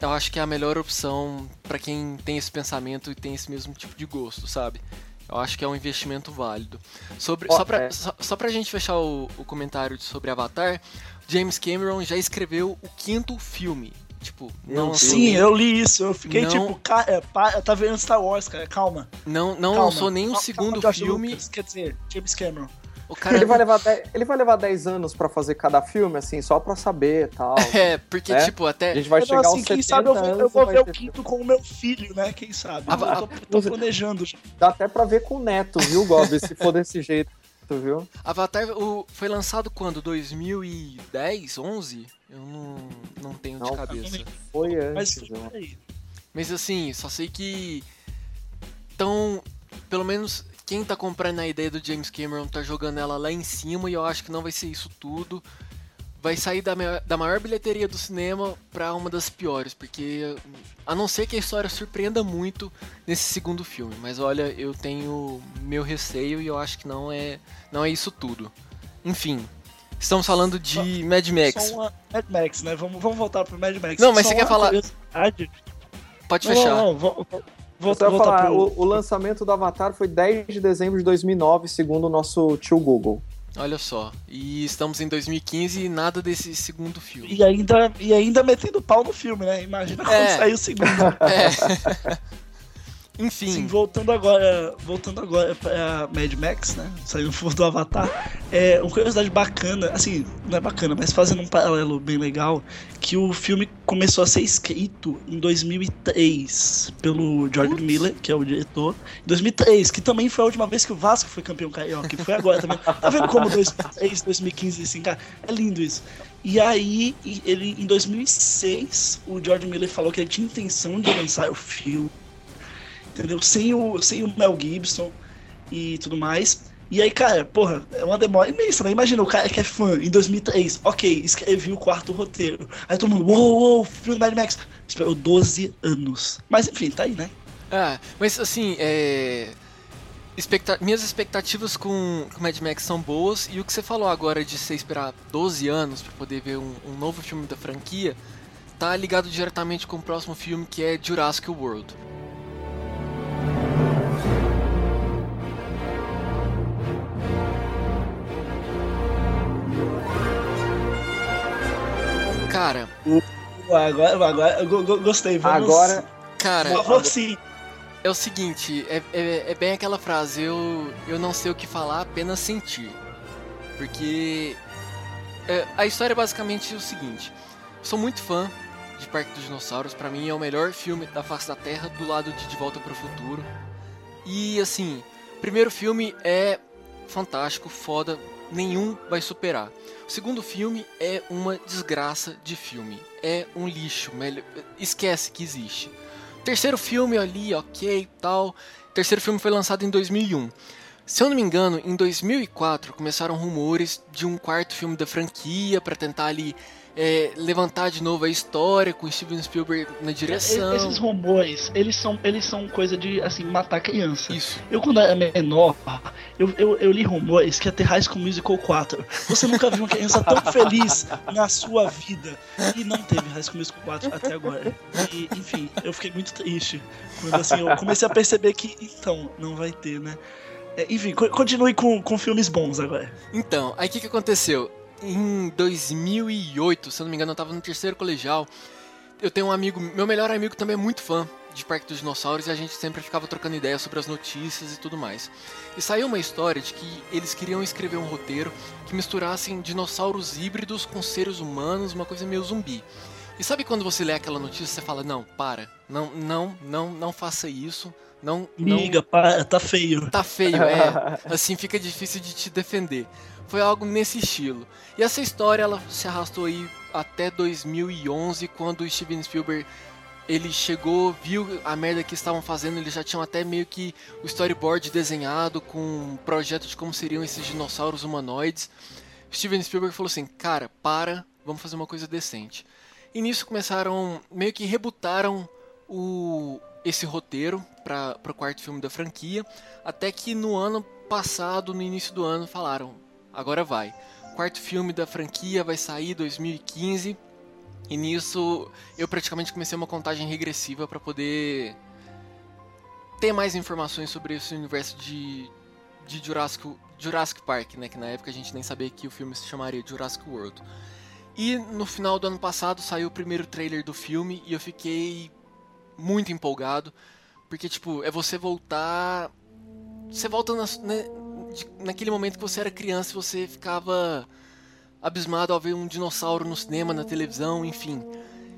eu acho que é a melhor opção pra quem tem esse pensamento e tem esse mesmo tipo de gosto, sabe? Eu acho que é um investimento válido. Sobre, Ó, só, pra, é. só, só pra gente fechar o, o comentário sobre Avatar, James Cameron já escreveu o quinto filme. Tipo, não Sim, eu li isso, eu fiquei Não. tipo, cara, tá vendo Star Wars, cara, calma. não, não calma. lançou nem o segundo calma, filme. Lucas, quer dizer, James Cameron. O cara Ele vai levar 10, ele vai levar 10 anos pra fazer cada filme, assim, só pra saber e tal. [LAUGHS] É, porque, É? tipo, A até. gente vai Então, chegar assim, aos quem 70 sabe eu vou, eu vou ver o quinto com o meu filho, né? Quem sabe? Ah, eu tô, tô você- planejando já. Dá até pra ver com o neto, viu, Gob? se for desse jeito, viu? Avatar o, foi lançado quando? 2010? 11? Eu não, não tenho de Não, cabeça. Foi Mas antes, aí. Mas assim, só sei que. Então, pelo menos quem tá comprando a ideia do James Cameron tá jogando ela lá em cima e eu acho que não vai ser isso tudo. Vai sair da maior, da maior bilheteria do cinema pra uma das piores, porque a não ser que a história surpreenda muito nesse segundo filme, mas olha, eu tenho meu receio e eu acho que não é, não é isso tudo. Enfim, estamos falando de Mad Max. Só uma Mad Max, né? Vamos, vamos voltar pro Mad Max. Não, mas Só você quer falar-. Pode Não, fechar. Não, não, vou, voltar falar, pro... o, o lançamento do Avatar foi 10 de dezembro de 2009, segundo o nosso tio Google. Olha só, e estamos em 2015 e nada desse segundo filme. E ainda, e ainda metendo pau no filme, né? Imagina quando É. sair o segundo. [LAUGHS] É. [LAUGHS] Enfim, Sim, voltando agora, voltando agora pra Mad Max, né? Saindo [LAUGHS] do Avatar. É uma curiosidade bacana, assim, não é bacana, mas fazendo um paralelo bem legal, que o filme começou a ser escrito em 2003 pelo George Miller, que é o diretor. Em 2003, que também foi a última vez que o Vasco foi campeão carioca, que foi agora também. [LAUGHS] Tá vendo como 2003, 2015, assim, cara? É lindo isso. E aí, ele em 2006, o George Miller falou que ele tinha intenção de lançar o filme entendeu? Sem o, sem o Mel Gibson e tudo mais. E aí, cara, porra, é uma demora imensa, né? Imagina o cara que é fã em 2003, ok, escrevi o quarto roteiro. Aí todo mundo, uou, uou, filme do Mad Max. Esperou 12 anos. Mas enfim, tá aí, né? ah, mas assim, é... expecta- minhas expectativas com, com Mad Max são boas e o que você falou agora de você esperar 12 anos pra poder ver um, um novo filme da franquia tá ligado diretamente com o próximo filme que é Jurassic World. Cara, Agora, agora gostei. Vamos, Agora, cara, Por favor, sim. É o seguinte, é, é, é bem aquela frase, eu, eu não sei o que falar, apenas sentir. Porque é, a história é basicamente o seguinte: sou muito fã de Parque dos Dinossauros, pra mim é o melhor filme da face da Terra, do lado de De Volta para o Futuro. E assim, o primeiro filme é fantástico, foda, nenhum vai superar. O segundo filme é uma desgraça de filme, é um lixo, esquece que existe. Terceiro filme ali, ok, tal. Terceiro filme foi lançado em 2001. Se eu não me engano, em 2004 começaram rumores de um quarto filme da franquia para tentar ali é, levantar de novo a história com Steven Spielberg na direção. Esses rumores, eles são, eles são coisa de, assim, matar criança. Isso. Eu, quando era menor, eu, eu, eu li rumores que ia ter High School Musical 4. Você nunca viu uma criança tão [LAUGHS] feliz na sua vida. E não teve High School Musical 4 até agora. E, enfim, eu fiquei muito triste. Quando, assim, eu comecei a perceber que, então, não vai ter, né? É, enfim, co- continue com, com filmes bons agora. Então, aí o que, que aconteceu? Em 2008, se eu não me engano, eu tava no terceiro colegial. Eu tenho um amigo, meu melhor amigo também é muito fã de Parque dos Dinossauros e a gente sempre ficava trocando ideias sobre as notícias e tudo mais. E saiu uma história de que eles queriam escrever um roteiro que misturassem dinossauros híbridos com seres humanos, uma coisa meio zumbi. E sabe quando você lê aquela notícia, você fala: "Não, para. Não, não, não, não faça isso. Não, não Miga, para, tá feio. Tá feio, é. [LAUGHS] Assim fica difícil de te defender. Foi algo nesse estilo. E essa história ela se arrastou aí até 2011, quando o Steven Spielberg ele chegou, viu a merda que estavam fazendo, eles já tinham até meio que o storyboard desenhado com um projeto de como seriam esses dinossauros humanoides. Steven Spielberg falou assim: "Cara, para, vamos fazer uma coisa decente". E nisso começaram, meio que rebutaram o, esse roteiro para o quarto filme da franquia, até que no ano passado, no início do ano, falaram: agora vai. Quarto filme da franquia vai sair 2015. E nisso eu praticamente comecei uma contagem regressiva para poder ter mais informações sobre esse universo de, de Jurassic, Jurassic Park, né? Que na época a gente nem sabia que o filme se chamaria Jurassic World. E no final do ano passado saiu o primeiro trailer do filme e eu fiquei muito empolgado. Porque, tipo, é você voltar. Você volta na, né, de- naquele momento que você era criança e você ficava abismado ao ver um dinossauro no cinema, na televisão, enfim.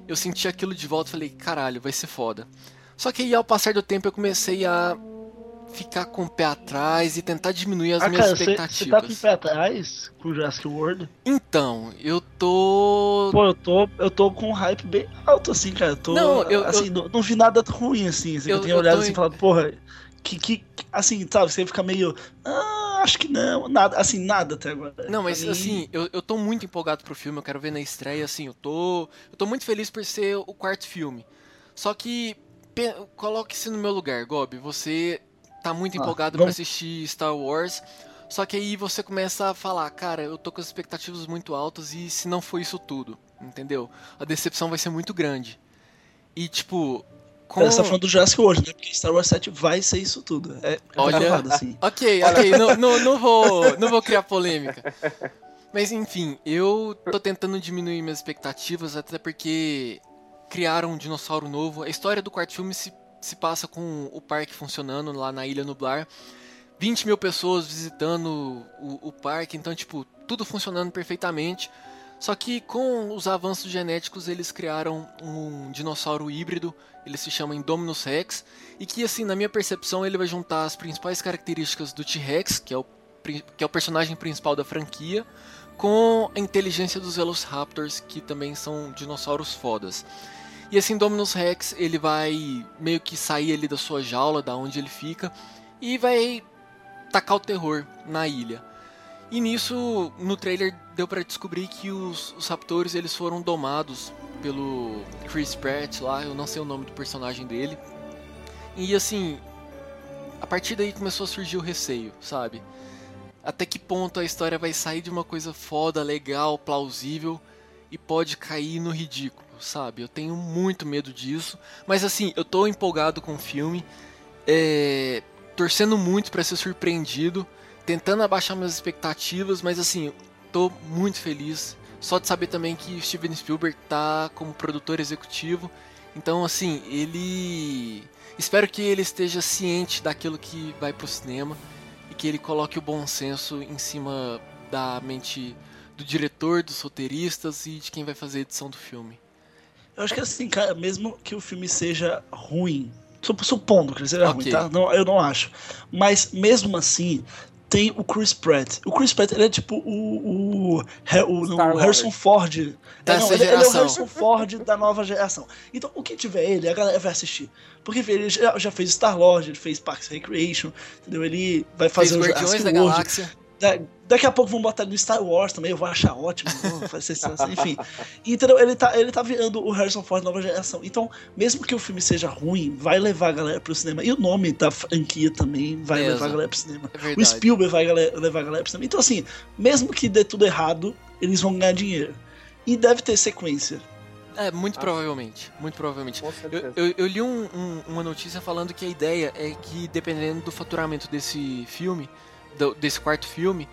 Eu senti aquilo de volta e falei, caralho, vai ser foda. Só que aí ao passar do tempo eu comecei a ficar com o pé atrás e tentar diminuir as ah, minhas cara, você expectativas. tá com o pé atrás com Jurassic World? Então, eu tô. Pô, eu tô, eu tô com um hype bem alto, assim, cara. Eu tô, Não, eu- assim, eu- não, não vi nada ruim, assim. assim Eu- eu, tenho olhado tô assim e falado, porra, que, que, assim, sabe, você fica meio, ah, acho que não, nada, assim, nada até agora. Não, mas Pra mim, assim, eu, eu tô muito empolgado pro filme, eu quero ver na estreia, assim, eu tô. Eu tô muito feliz por ser o quarto filme. Só que coloque-se no meu lugar, Gob. Você tá muito Ah, empolgado pra vamos- assistir Star Wars. Só que aí você começa a falar, cara, eu tô com as expectativas muito altas e se não for isso tudo, entendeu? A decepção vai ser muito grande. E tipo, com... Você tá falando do Jurassic World, né? Porque Star Wars 7 vai ser isso tudo. É, é Olha- gravado, assim. [LAUGHS] Ok, ok, não, não, não, vou, não vou criar polêmica. Mas enfim, eu tô tentando diminuir minhas expectativas, até porque criaram um dinossauro novo. A história do quarto filme se, se passa com o parque funcionando lá na Ilha Nublar. 20 mil pessoas visitando o, o parque, então, tipo, tudo funcionando perfeitamente. Só que com os avanços genéticos eles criaram um dinossauro híbrido, ele se chama Indominus Rex, e que assim, na minha percepção, ele vai juntar as principais características do T-Rex, que é o que é o personagem principal da franquia, com a inteligência dos Velociraptors, que também são dinossauros fodas. E esse Indominus Rex, ele vai meio que sair ali da sua jaula, da onde ele fica, e vai tacar o terror na ilha. E nisso, no trailer deu pra descobrir que os, os raptores eles foram domados pelo Chris Pratt lá, eu não sei o nome do personagem dele. E assim, a partir daí começou a surgir o receio, sabe? Até que ponto a história vai sair de uma coisa foda, legal, plausível e pode cair no ridículo, sabe? Eu tenho muito medo disso, mas assim, eu tô empolgado com o filme, é, torcendo muito pra ser surpreendido, tentando abaixar minhas expectativas, mas assim, tô muito feliz. Só de saber também que Steven Spielberg tá como produtor executivo. Então, assim, ele. Espero que ele esteja ciente daquilo que vai pro cinema e que ele coloque o bom senso em cima da mente do diretor, dos roteiristas e de quem vai fazer a edição do filme. Eu acho que assim, cara, mesmo que o filme seja ruim, sup- supondo que ele seja Ok. ruim, tá? Não, eu não acho. Mas mesmo assim, tem o Chris Pratt. O Chris Pratt, ele é tipo o, o, o, o Harrison. Ford. É, Dessa não, ele, ele é o. Harrison Ford da nova geração. Então, o que tiver ele, a galera vai assistir. Porque ele já, já fez Star Lord, ele fez Parks and Recreation, entendeu? Ele vai Fez fazer o Guardiões Jurassic da World. Galáxia. Da- daqui a pouco vão botar ele no Star Wars também, eu vou achar ótimo. sensação, enfim. Entendeu? Ele tá, ele tá virando o Harrison Ford nova geração. Então, mesmo que o filme seja ruim, vai levar a galera pro cinema. E o nome da franquia também vai Beleza. levar a galera pro cinema. É O. Spielberg vai levar a galera pro cinema. Então, assim, mesmo que dê tudo errado, eles vão ganhar dinheiro. E deve ter sequência. É, muito Ah. provavelmente. Muito provavelmente. Eu, eu- eu li um- um- uma notícia falando que a ideia é que, dependendo do faturamento desse filme, do- desse quarto filme,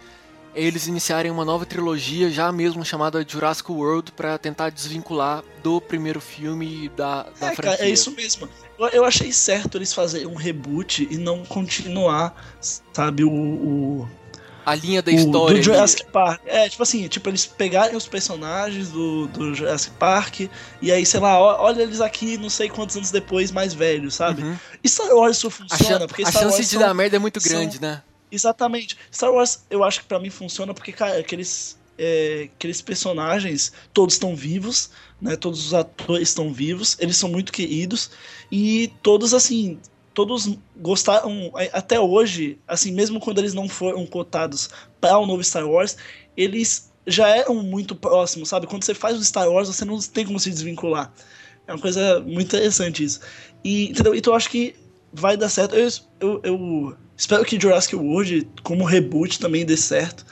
eles iniciarem uma nova trilogia, já mesmo chamada Jurassic World, pra tentar desvincular do primeiro filme e da, da É, franquia. cara, é isso mesmo. Eu, eu achei certo eles fazerem um reboot e não continuar, sabe, o- o, A linha da o- história. do ali. Jurassic Park. É, tipo assim, tipo, eles pegarem os personagens do, do Jurassic Park e aí, sei lá, olha eles aqui não sei quantos anos depois, mais velhos, sabe? Uhum. E Star Wars isso A, funciona, chan- porque a Star chance Wars de são- dar merda é muito são- grande, né? Exatamente. Star Wars, eu acho que pra mim funciona porque, cara, aqueles, é, aqueles personagens, todos estão vivos, né? Todos os atores estão vivos, eles são muito queridos e todos, assim, todos gostaram até hoje, assim, mesmo quando eles não foram cotados para o novo Star Wars, eles já eram muito próximos, sabe? Quando você faz o Star Wars, você não tem como se desvincular. É uma coisa muito interessante isso. E, entendeu? Então eu acho que vai dar certo. Eu, eu, eu espero que Jurassic World, como reboot, também dê certo.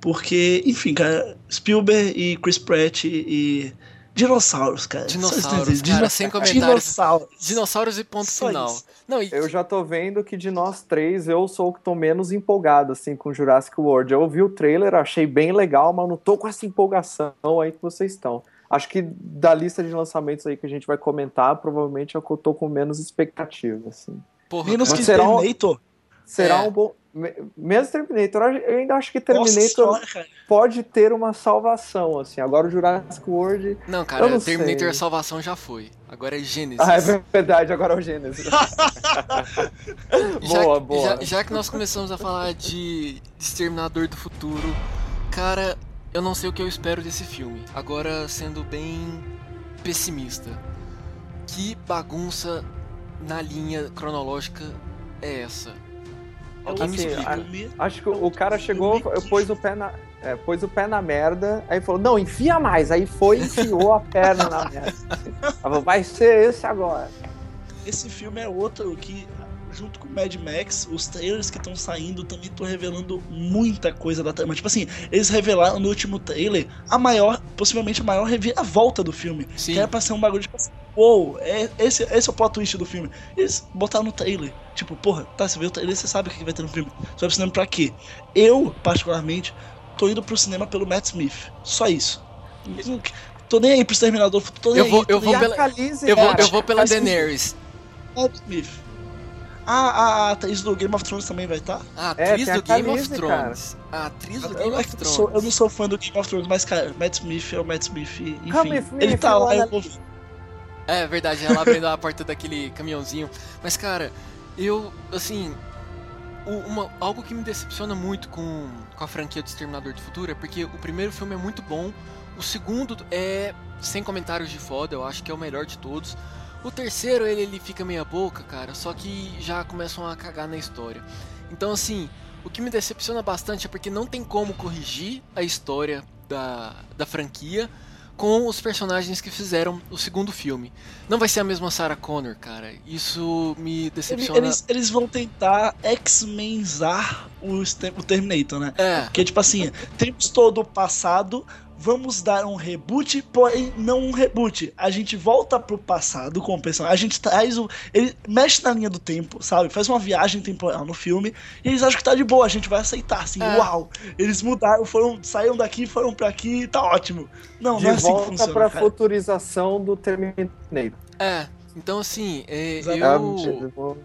Porque, enfim, cara, Spielberg e Chris Pratt e. dinossauros, cara. Dinossauros, cara, sem comentários. Dinossauros. Dinossauros e ponto Só final. isso. Não, e, Eu já tô vendo que de nós três eu sou o que tô menos empolgado assim com Jurassic World. Eu vi o trailer, achei bem legal, mas não tô com essa empolgação aí que vocês estão. Acho que da lista de lançamentos aí que a gente vai comentar, provavelmente é o que eu tô com menos expectativa, assim. porra, Menos cara, Mas que será um- Terminator. Será É. um bom me- menos Terminator, eu ainda acho que Nossa Terminator cara. pode ter uma salvação, assim. Agora o Jurassic World, Não, cara, não Terminator sei. Salvação já foi. Agora é Gênesis. ah, é verdade, agora é o Gênesis. [LAUGHS] já, boa, que- boa. Já, já que nós começamos a falar de Exterminador do Futuro, cara, eu não sei o que eu espero desse filme. Agora, sendo bem pessimista, que bagunça na linha cronológica é essa? Alguém me Assim, explica. Filme- Acho que o cara chegou, pôs o pé na, é, pôs o pé na merda, aí falou, não, enfia mais. Aí foi e enfiou a perna na merda. [LAUGHS] Falou, Vai ser esse agora. Esse filme é outro que, junto com Mad Max, os trailers que estão saindo também estão revelando muita coisa da trama. Tipo assim, eles revelaram no último trailer a maior, possivelmente a maior reviravolta do filme. Sim. Que era pra ser um bagulho tipo assim, uou, é, esse, esse é o plot twist do filme. Eles botaram no trailer. Tipo, porra, tá, você viu o trailer, você sabe o que vai ter no filme. Você vai pro cinema pra quê? Eu, particularmente, tô indo pro cinema pelo Matt Smith. Só isso. Não- Tô nem aí pro Exterminador, tô nem Eu aí, vou- tô eu vou aí. pela- a Khaleesi, Eu vou, eu vou pela Daenerys. Matt Smith. Ah, a, a atriz do Game of Thrones também vai estar? A É, atriz a do Game of Khaleesi, cara. Thrones. A atriz do Eu, Game é of eu, Thrones. sou, eu não sou fã do Game of Thrones, mas, cara, Matt Smith é o Matt Smith. Enfim, Come ele tá lá, eu vou. É verdade, ela abrindo a porta daquele caminhãozinho. Mas, cara, eu, assim. uma- algo que me decepciona muito com, com a franquia do Exterminador do Futuro é porque o primeiro filme é muito bom, o segundo é sem comentários de foda, eu acho que é o melhor de todos. O terceiro, ele, ele fica meia boca, cara, só que já começam a cagar na história. Então, assim, o que me decepciona bastante é porque não tem como corrigir a história da, da franquia com os personagens que fizeram o segundo filme. Não vai ser a mesma Sarah Connor, cara. Isso me decepciona. Eles, eles vão tentar X-Menzar o, o Terminator, né? É, Porque, tipo assim, temos todo o passado, vamos dar um reboot, porém não um reboot. A gente volta pro passado com o personagem, a gente traz o. Ele mexe na linha do tempo, sabe? Faz uma viagem temporal no filme, e eles acham que tá de boa, a gente vai aceitar, assim, É. uau! Eles mudaram, foram, saíram daqui, foram pra aqui, tá ótimo. Não, de não é assim que volta funciona. pra cara. futurização do Terminator. é. Então, assim, é, eu,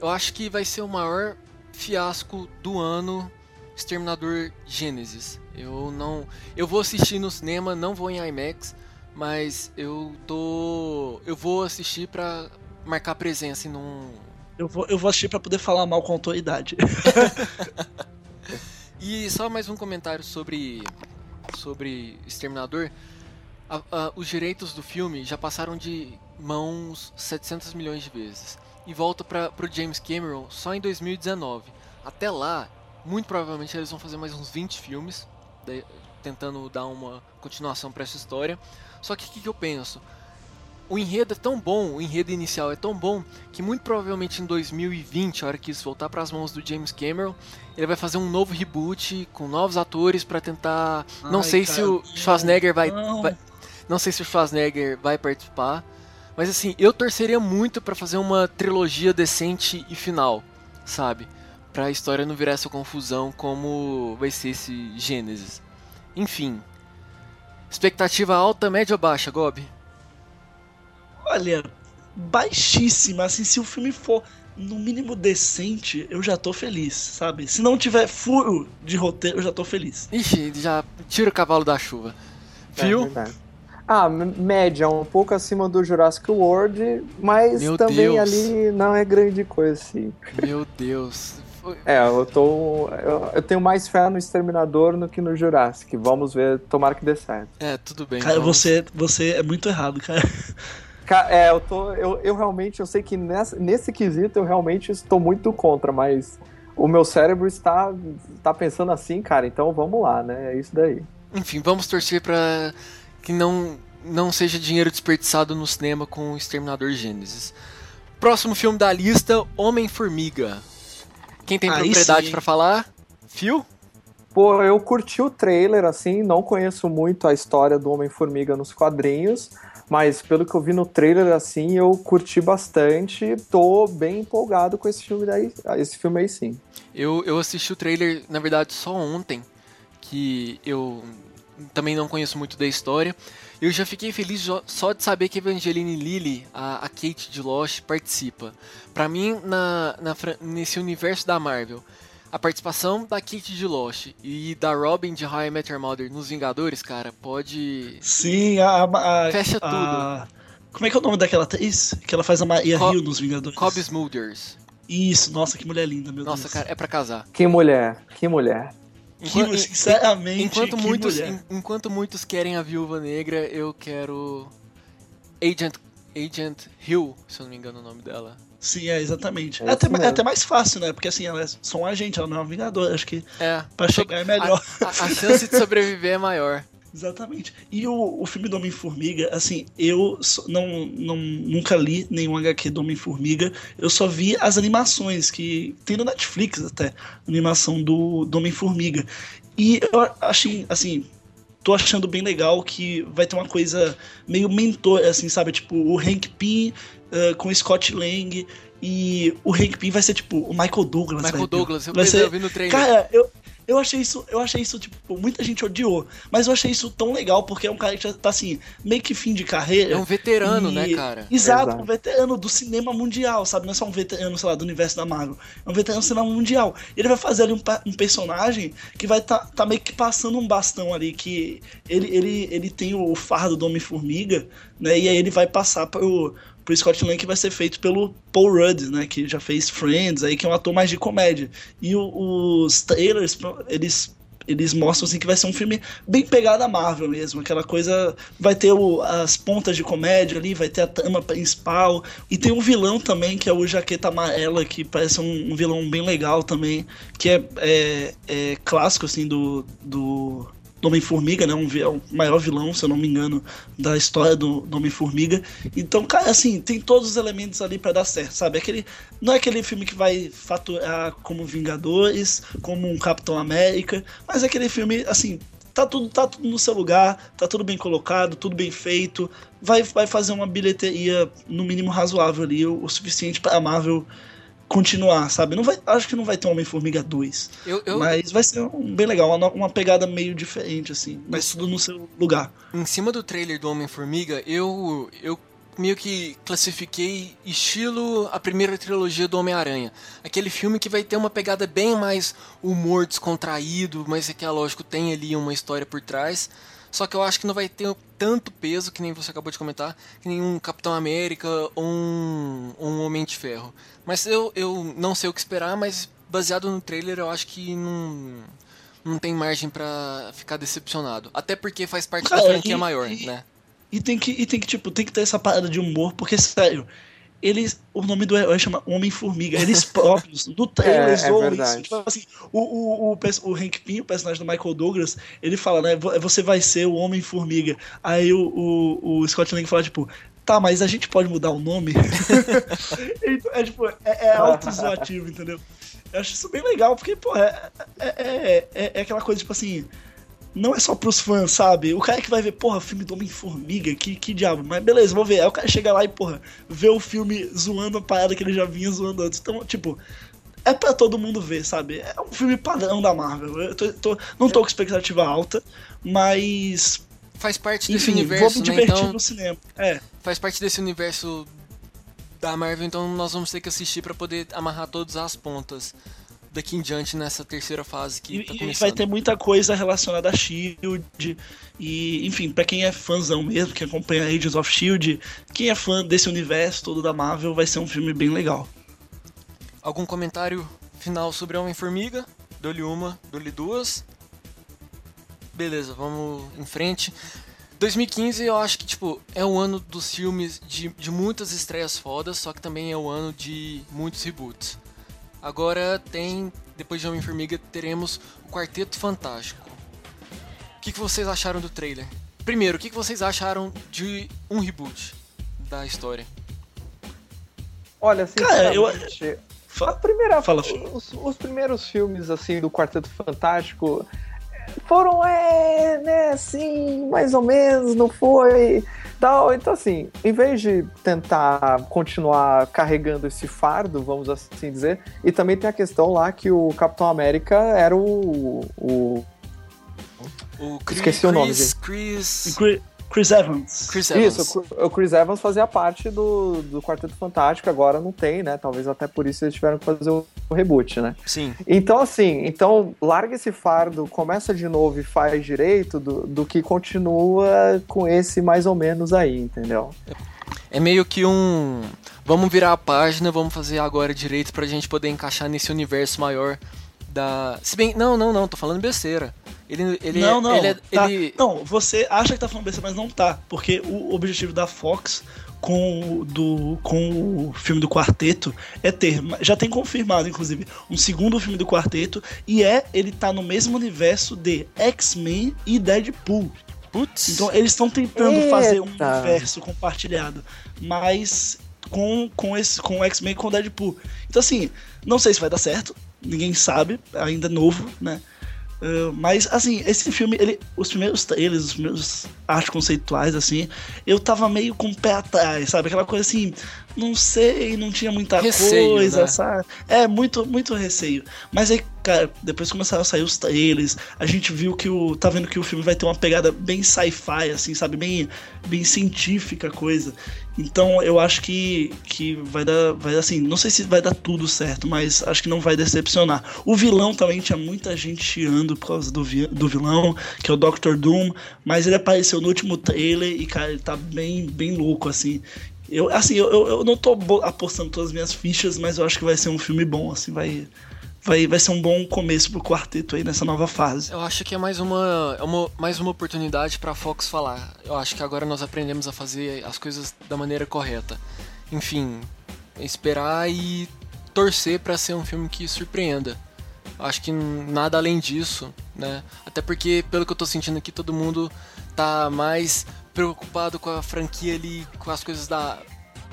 eu acho que vai ser o maior fiasco do ano Exterminador Gênesis. Eu não. Eu vou assistir no cinema, não vou em IMAX, mas eu tô. Eu vou assistir pra marcar presença e não. Eu vou, eu vou assistir pra poder falar mal com autoridade. [LAUGHS] E só mais um comentário sobre sobre Exterminador. A- a- os direitos do filme já passaram de mãos 700 milhões de vezes e volta para pro James Cameron só em 2019. Até lá, muito provavelmente eles vão fazer mais uns 20 filmes de- tentando dar uma continuação para essa história. Só que o que, que eu penso? O enredo é tão bom, o enredo inicial é tão bom que muito provavelmente em 2020, a hora que isso voltar para as mãos do James Cameron, ele vai fazer um novo reboot com novos atores para tentar. não Ai, sei se cara, o Schwarzenegger vai, não. vai- não sei se o Schwarzenegger vai participar, mas assim, eu torceria muito pra fazer uma trilogia decente e final, sabe? Pra a história não virar essa confusão como vai ser esse Gênesis. Enfim. Expectativa alta, média ou baixa, Gob? Olha, baixíssima. Assim, se o filme for no mínimo decente, eu já tô feliz, sabe? Se não tiver furo de roteiro, eu já tô feliz. Ixi, já tira o cavalo da chuva. É Viu? verdade. Ah, média, um pouco acima do Jurassic World, mas Meu também Deus. ali não é grande coisa, assim. Meu Deus. É, eu tô. Eu, eu tenho mais fé no Exterminador do que no Jurassic. Vamos ver, tomara que dê certo. É, tudo bem. Cara, vamos- você, você é muito errado, cara. [LAUGHS] Ca- É, eu tô. Eu, eu realmente, eu sei que nessa, nesse quesito eu realmente estou muito contra, mas o meu cérebro está, está pensando assim, cara, então vamos lá, né? É isso daí. Enfim, vamos torcer pra que não, não seja dinheiro desperdiçado no cinema com o Exterminador Gênesis. Próximo filme da lista, Homem-Formiga. Quem tem Aí propriedade pra falar? Phil? Pô, eu curti o trailer, assim, não conheço muito a história do Homem-Formiga nos quadrinhos, mas pelo que eu vi no trailer, assim, eu curti bastante, tô bem empolgado com esse filme daí, esse filme aí sim. Eu, eu assisti o trailer, na verdade, só ontem, que eu também não conheço muito da história. Eu já fiquei feliz só de saber que Evangeline Lilly, a, a Kate de Lost, participa. Pra mim, na, na nesse universo da Marvel, a participação da Kate de Lost e da Robin de How I Met Your Mother nos Vingadores, cara, pode... Sim, a. a Fecha a- Como é que é o nome daquela atriz? Que ela faz a Maria Co- Rio nos Vingadores. Cobb Smulders. Isso, nossa, que mulher linda, meu Nossa, Deus. cara, é pra casar. Que mulher, que mulher. Que, Enquanto- sinceramente, Enquanto que muitos, mulher. en- enquanto muitos querem a Viúva Negra, eu quero Agent Agent Hill, se eu não me engano o nome dela. Sim, é, exatamente. É É, até, é até mais fácil, né? Porque assim, ela é só um agente, ela não é uma vingadora. Acho que É. pra chegar é melhor. A, a- a chance de sobreviver é maior. [LAUGHS] Exatamente. E o, o filme do Homem-Formiga, assim, eu não, não, nunca li nenhum HQ do Homem-Formiga, eu só vi as animações, que tem no Netflix até, animação do, do Homem-Formiga. E eu achei, assim, tô achando bem legal que vai ter uma coisa meio mentor, assim, sabe? Tipo, o Hank Pym eh, com o Scott Lang. E o Hank Pym vai ser tipo o Michael Douglas. Michael. Douglas, eu, vai eu ser, vi no trailer. Cara, eu, eu achei isso, eu achei isso, tipo, muita gente odiou. Mas eu achei isso tão legal, porque é um cara que já tá assim, meio que fim de carreira. é um veterano, e- né, cara? Exato, Exato. um veterano do cinema mundial, sabe? Não é só um veterano, sei lá, do universo da Marvel. É um veterano do cinema mundial. Ele vai fazer ali um, um personagem que vai tá, tá meio que passando um bastão ali, que ele, ele, ele tem o fardo do Homem-Formiga, né? E aí ele vai passar pro, pro Scott Lang, que vai ser feito pelo Paul Rudd, né? Que já fez Friends, aí, que é um ator mais de comédia. E o- os trailers, eles eles mostram assim que vai ser um filme bem pegado a Marvel mesmo, aquela coisa vai ter o- as pontas de comédia ali, vai ter a trama principal e tem um vilão também que é o Jaqueta Amarela que parece um, um vilão bem legal também, que é, é- é clássico assim do, do do Homem-Formiga, né? Um, é o maior vilão, se eu não me engano, da história do, do Homem-Formiga. Então, cara, assim, tem todos os elementos ali pra dar certo, sabe? Aquele, não é aquele filme que vai faturar como Vingadores, como um Capitão América, mas é aquele filme, assim, tá tudo, tá tudo no seu lugar, tá tudo bem colocado, tudo bem feito, vai, vai fazer uma bilheteria no mínimo razoável ali, o, o suficiente pra Marvel continuar, sabe? Não vai, acho que não vai ter um Homem-Formiga 2. Eu, eu, Mas vai ser um, bem legal, uma, uma pegada meio diferente, assim. Mas tudo no seu lugar. em cima do trailer do Homem-Formiga, eu, eu meio que classifiquei estilo a primeira trilogia do Homem-Aranha. Aquele filme que vai ter uma pegada bem mais humor descontraído, mas é que, é lógico, tem ali uma história por trás. Só que eu acho que não vai ter tanto peso, que nem você acabou de comentar, que nem um Capitão América ou um, um Homem de Ferro. Mas eu, eu não sei o que esperar, mas baseado no trailer eu acho que não, não tem margem pra ficar decepcionado. Até porque faz parte Cara, da franquia e- maior, e- né? E tem que, e tem que, tipo, tem que ter essa parada de humor, porque, sério, eles. O nome do herói chama Homem-Formiga. Eles [LAUGHS] próprios, do trailer, É, é isso. Tipo assim, o, o, o, pers- o Hank Pym, o personagem do Michael Douglas, ele fala, né? "Vo- Você vai ser o Homem-Formiga. Aí o, o, o Scott Lang fala, tipo. Tá, mas a gente pode mudar o nome? [LAUGHS] [LAUGHS] Então, é tipo, é, é autozoativo, entendeu? Eu acho isso bem legal, porque, pô, é, é, é, é- é aquela coisa, tipo assim, não é só pros fãs, sabe? O cara que vai ver, porra, filme do Homem-Formiga, que, que diabo, mas beleza, vou ver. Aí o cara chega lá e, porra, vê o filme zoando a parada que ele já vinha zoando antes. Então, tipo, é pra todo mundo ver, sabe? É um filme padrão da Marvel. Eu tô- tô- não tô com expectativa alta, mas. Faz parte desse Enfim, vou universo, me né? divertir Então, no cinema. É. faz parte desse universo da Marvel, então nós vamos ter que assistir pra poder amarrar todas as pontas daqui em diante nessa terceira fase que E, tá e começando. vai ter muita coisa relacionada a Shield. E, enfim, pra quem é fãzão mesmo, que acompanha Agents of Shield, quem é fã desse universo todo da Marvel, vai ser um filme bem legal. Algum comentário final sobre Homem-Formiga? Dou-lhe uma, dou-lhe duas. Beleza, vamos em frente. 2015 eu acho que, tipo, é o ano dos filmes de, de muitas estreias fodas, só que também é o ano de muitos reboots. Agora tem, depois de Homem-Formiga, teremos o Quarteto Fantástico. O que, que vocês acharam do trailer? Primeiro, o que, que vocês acharam de um reboot da história? Olha, Cara, eu- a primeira, Fala, os, os primeiros filmes assim do Quarteto Fantástico foram é, né, assim, mais ou menos, não foi, tal. Então assim, em vez de tentar continuar carregando esse fardo, vamos assim dizer, e também tem a questão lá que o Capitão América era o, o O Chris, Esqueci o nome, Chris, gente. Chris, Chris, Chris Evans. Chris Evans. Isso, o Chris Evans fazia parte do, do Quarteto Fantástico, agora não tem, né? Talvez até por isso eles tiveram que fazer o, reboot, né? Sim. Então, assim, então larga esse fardo, começa de novo e faz direito do, do que continua com esse mais ou menos aí, entendeu? É meio que um. Vamos virar a página, vamos fazer agora direito pra gente poder encaixar nesse universo maior da. Se bem. Não, não, não, tô falando besteira. Ele. ele não, não. Ele, é- tá. ele- Não, você acha que tá falando besteira, mas não tá. Porque o objetivo da Fox com o, do, com o filme do quarteto é ter. Já tem confirmado, inclusive, um segundo filme do quarteto. E é ele tá no mesmo universo de X-Men e Deadpool. Putz. Então eles estão tentando fazer um Eita. universo compartilhado, mas com, com esse com o X-Men e com o Deadpool. Então assim, não sei se vai dar certo, ninguém sabe, ainda novo, né? Uh, mas assim, esse filme, ele, os primeiros trailers, os primeiros artes conceituais, assim, eu tava meio com o pé atrás, sabe? Aquela coisa assim, não sei, não tinha muita Receio, coisa, né? sabe? É, muito, muito receio. Mas aí, cara, depois começaram a sair os trailers, a gente viu que o. tá vendo que o filme vai ter uma pegada bem sci-fi, assim, sabe? Bem, bem científica a coisa. Então eu acho que, que vai dar. Vai assim, não sei se vai dar tudo certo, mas acho que não vai decepcionar. O vilão também tinha muita gente chiando por causa do, vi- do vilão, que é o Doctor Doom, mas ele apareceu no último trailer e, cara, ele tá bem, bem louco, assim. Eu, assim, eu, eu, não tô apostando todas as minhas fichas, mas eu acho que vai ser um filme bom, assim, vai. Vai, vai ser um bom começo pro quarteto aí nessa nova fase. Eu acho que é mais uma, é uma, mais uma oportunidade pra Fox falar. Eu acho que agora nós aprendemos a fazer as coisas da maneira correta. Enfim, esperar e torcer pra ser um filme que surpreenda. Eu acho que nada além disso, né? Até porque, pelo que eu tô sentindo aqui, todo mundo tá mais preocupado com a franquia ali, com as coisas da.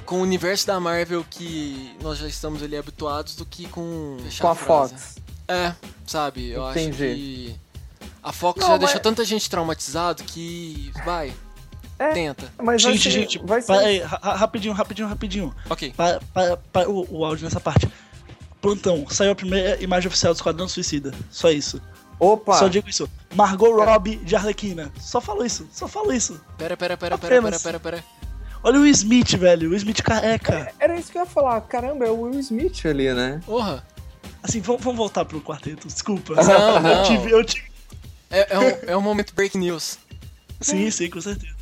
com o universo da Marvel que nós já estamos ali habituados do que com. fechar Com a frase. Fox. É, sabe, eu acho Entendi. que a Fox Não, já mas- deixou tanta gente traumatizado que vai, É. tenta. Mas Gente, ser- gente, vai ser... aí, ra- ra- rapidinho, rapidinho, rapidinho. Ok. Para, para, para o, o áudio nessa parte. Plantão, saiu a primeira imagem oficial do Esquadrão Suicida. Só isso. Opa! Só digo isso. Margot Robbie de Arlequina. Só falo isso, só falo isso. Pera, pera, pera, pera, pera, pera, pera. Olha o Will Smith, velho. O Will Smith careca. Era isso que eu ia falar. Caramba, é o Will Smith ali, né? Porra, Assim, vamos, vamos voltar pro quarteto, desculpa. Não, não. Eu tive, eu tive. é, é, um, é um momento break news. Sim, sim, com certeza.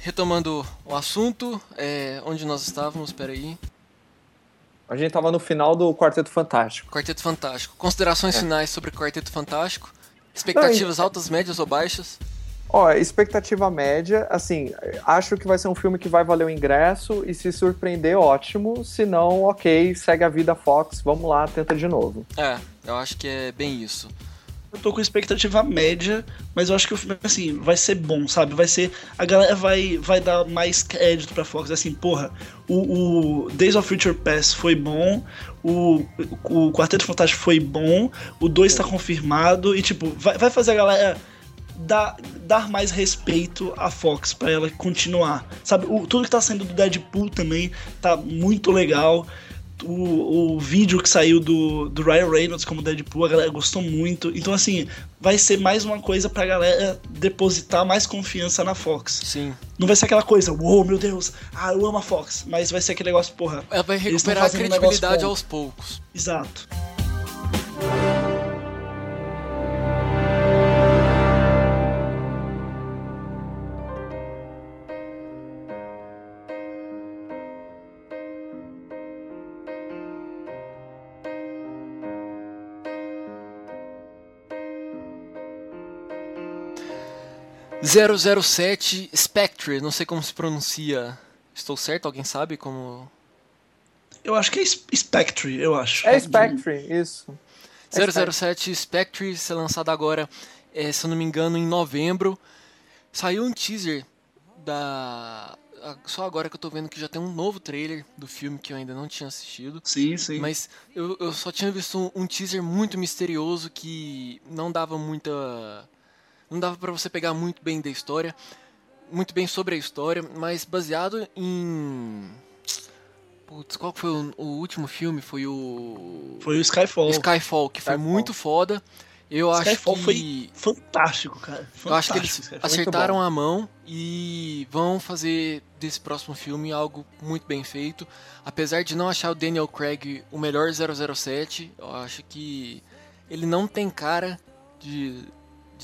Retomando o assunto, é, onde nós estávamos, peraí. A gente tava no final do Quarteto Fantástico. Quarteto Fantástico. Considerações finais sobre Quarteto Fantástico. Expectativas altas, médias ou baixas? Ó, expectativa média, assim, acho que vai ser um filme que vai valer o ingresso e se surpreender, ótimo. Se não, ok, segue a vida Fox, vamos lá, tenta de novo. É, eu acho que é bem isso. Eu tô com expectativa média, mas eu acho que o filme, assim, vai ser bom, sabe? Vai ser. A galera vai, vai dar mais crédito pra Fox. Assim, porra, o, o Days of Future Past foi bom, o, o Quarteto Fantástico foi bom, o 2 tá confirmado, e, tipo, vai, vai fazer a galera dar, dar mais respeito à Fox para ela continuar. Sabe, o, tudo que tá saindo do Deadpool também tá muito legal. O, o vídeo que saiu do, do Ryan Reynolds como Deadpool, a galera gostou muito. Então, assim, vai ser mais uma coisa pra galera depositar mais confiança na Fox. Sim. Não vai ser aquela coisa, uou, wow, meu Deus, ah, eu amo a Fox. Mas vai ser aquele negócio, porra. Ela vai recuperar a credibilidade um aos poucos. Exato. 007 Spectre, não sei como se pronuncia. Estou certo? Alguém sabe como. Eu acho que é Spectre, eu acho. É Spectre, isso. É 007 Spectre, ser lançado agora, é, se eu não me engano, em novembro. Saiu um teaser da. Só agora que eu tô vendo que já tem um novo trailer do filme que eu ainda não tinha assistido. Sim, sim. Mas eu, eu só tinha visto um, um teaser muito misterioso que não dava muita não dava para você pegar muito bem da história, muito bem sobre a história, mas baseado em Putz, qual foi o, o, último filme? Foi o. Foi o Skyfall. Skyfall, que foi Skyfall. muito foda. Eu Skyfall acho que. foi fantástico, cara. Fantástico, eu acho que eles acertaram a mão e vão fazer desse próximo filme algo muito bem feito. Apesar de não achar o Daniel Craig o melhor 007, eu acho que ele não tem cara de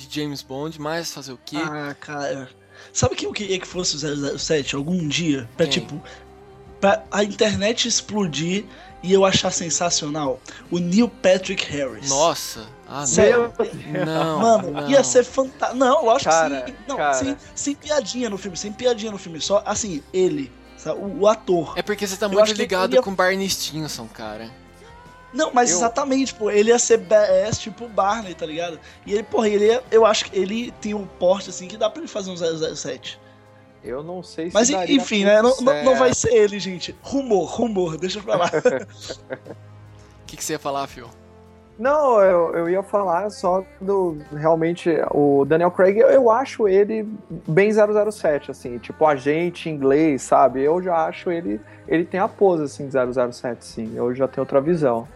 de James Bond, mas fazer o quê? Ah, cara. Sabe quem eu queria que fosse o 007 algum dia? Pra, quem? tipo, pra a internet explodir e eu achar sensacional? O Neil Patrick Harris. Nossa. Ah, Sério? não. Mano, não. ia ser fantástico. Não, lógico cara, que sim. Não, cara. sem, sem piadinha no filme, sem piadinha no filme. Só, assim, ele, sabe? O, o ator. É porque você tá Eu muito ligado ia- com Barney Stinson, cara. Não, mas Eu- exatamente, pô, ele ia ser badass, tipo o Barney, tá ligado? E ele, porra, ele ia, eu acho que ele tem um porte assim que dá pra ele fazer um 007. Eu não sei se Mas daria enfim, né? Não, não, não vai ser ele, gente. Rumor, rumor, deixa pra lá. [LAUGHS] O que, que você ia falar, Phil? Não, eu, eu ia falar só do. Realmente, o Daniel Craig, eu, eu acho ele bem 007, assim, tipo agente inglês, sabe? Eu já acho ele. Ele tem a pose, assim, de 007, sim. Eu já tenho outra visão.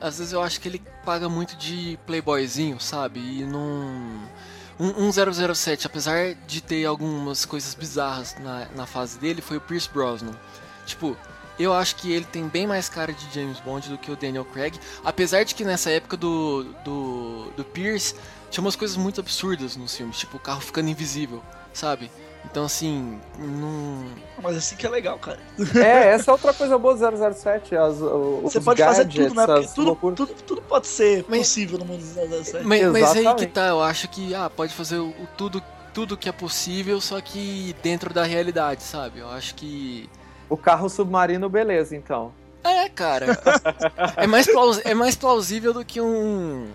Às vezes eu acho que ele paga muito de playboyzinho, sabe? E não. Um, um 007, apesar de ter algumas coisas bizarras na, na fase dele, foi o Pierce Brosnan. Tipo, eu acho que ele tem bem mais cara de James Bond do que o Daniel Craig. Apesar de que nessa época do, do, do Pierce tinha umas coisas muito absurdas nos filmes, tipo o carro ficando invisível, sabe? Então assim, não. Mas assim que é legal, cara. É, essa é outra coisa boa do 007. As, o- Você os pode fazer gadgets, tudo, né? Porque tudo, tudo, tudo pode ser Mas- possível no mundo do 007. Mas, mas aí que tá, eu acho que ah, pode fazer o, o tudo, tudo que é possível, só que dentro da realidade, sabe? Eu acho que. O carro submarino, beleza, então. É, cara. [LAUGHS] é, mais é mais plausível do que um.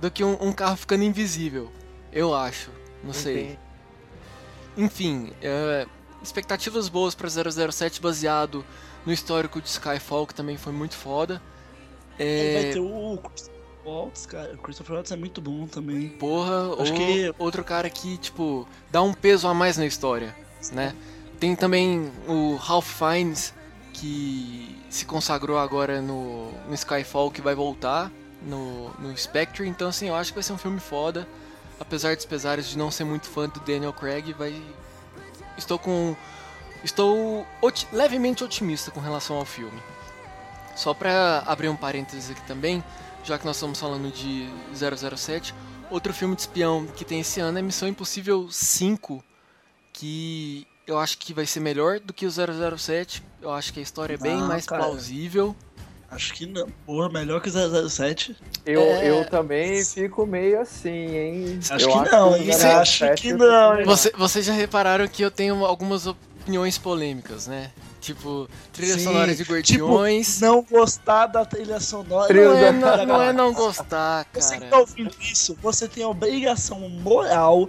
do que um, um carro ficando invisível. Eu acho. Não sei. Enfim, é, expectativas boas pra 007 baseado no histórico de Skyfall, que também foi muito foda. Aí vai É, ter o Christopher Waltz, cara. O Christopher Waltz é muito bom também. Porra, Acho ou que- outro cara que, tipo, dá um peso a mais na história, né? Tem também o Ralph Fiennes, que se consagrou agora no, no Skyfall, que vai voltar no, no Spectre. Então, assim, eu acho que vai ser um filme foda. Apesar dos pesares de não ser muito fã do Daniel Craig, vai... Estou com... Estou oti- levemente otimista com relação ao filme. Só pra abrir um parênteses aqui também, já que nós estamos falando de 007, outro filme de espião que tem esse ano é Missão Impossível 5, que eu acho que vai ser melhor do que o 007. Eu acho que a história é bem Ah, mais cara. plausível. Acho que não. Porra, melhor que 007. Eu, É. eu também fico meio assim, hein? Acho eu que não, o hein? 007 Acho que não? Você, vocês já repararam que eu tenho algumas opiniões polêmicas, né? Tipo, trilha Sim, sonora de tipo, Guardiões. Não gostar da trilha sonora. Não, é, não, não é não gostar, Você que tá cara. ouvindo isso, você tem a obrigação moral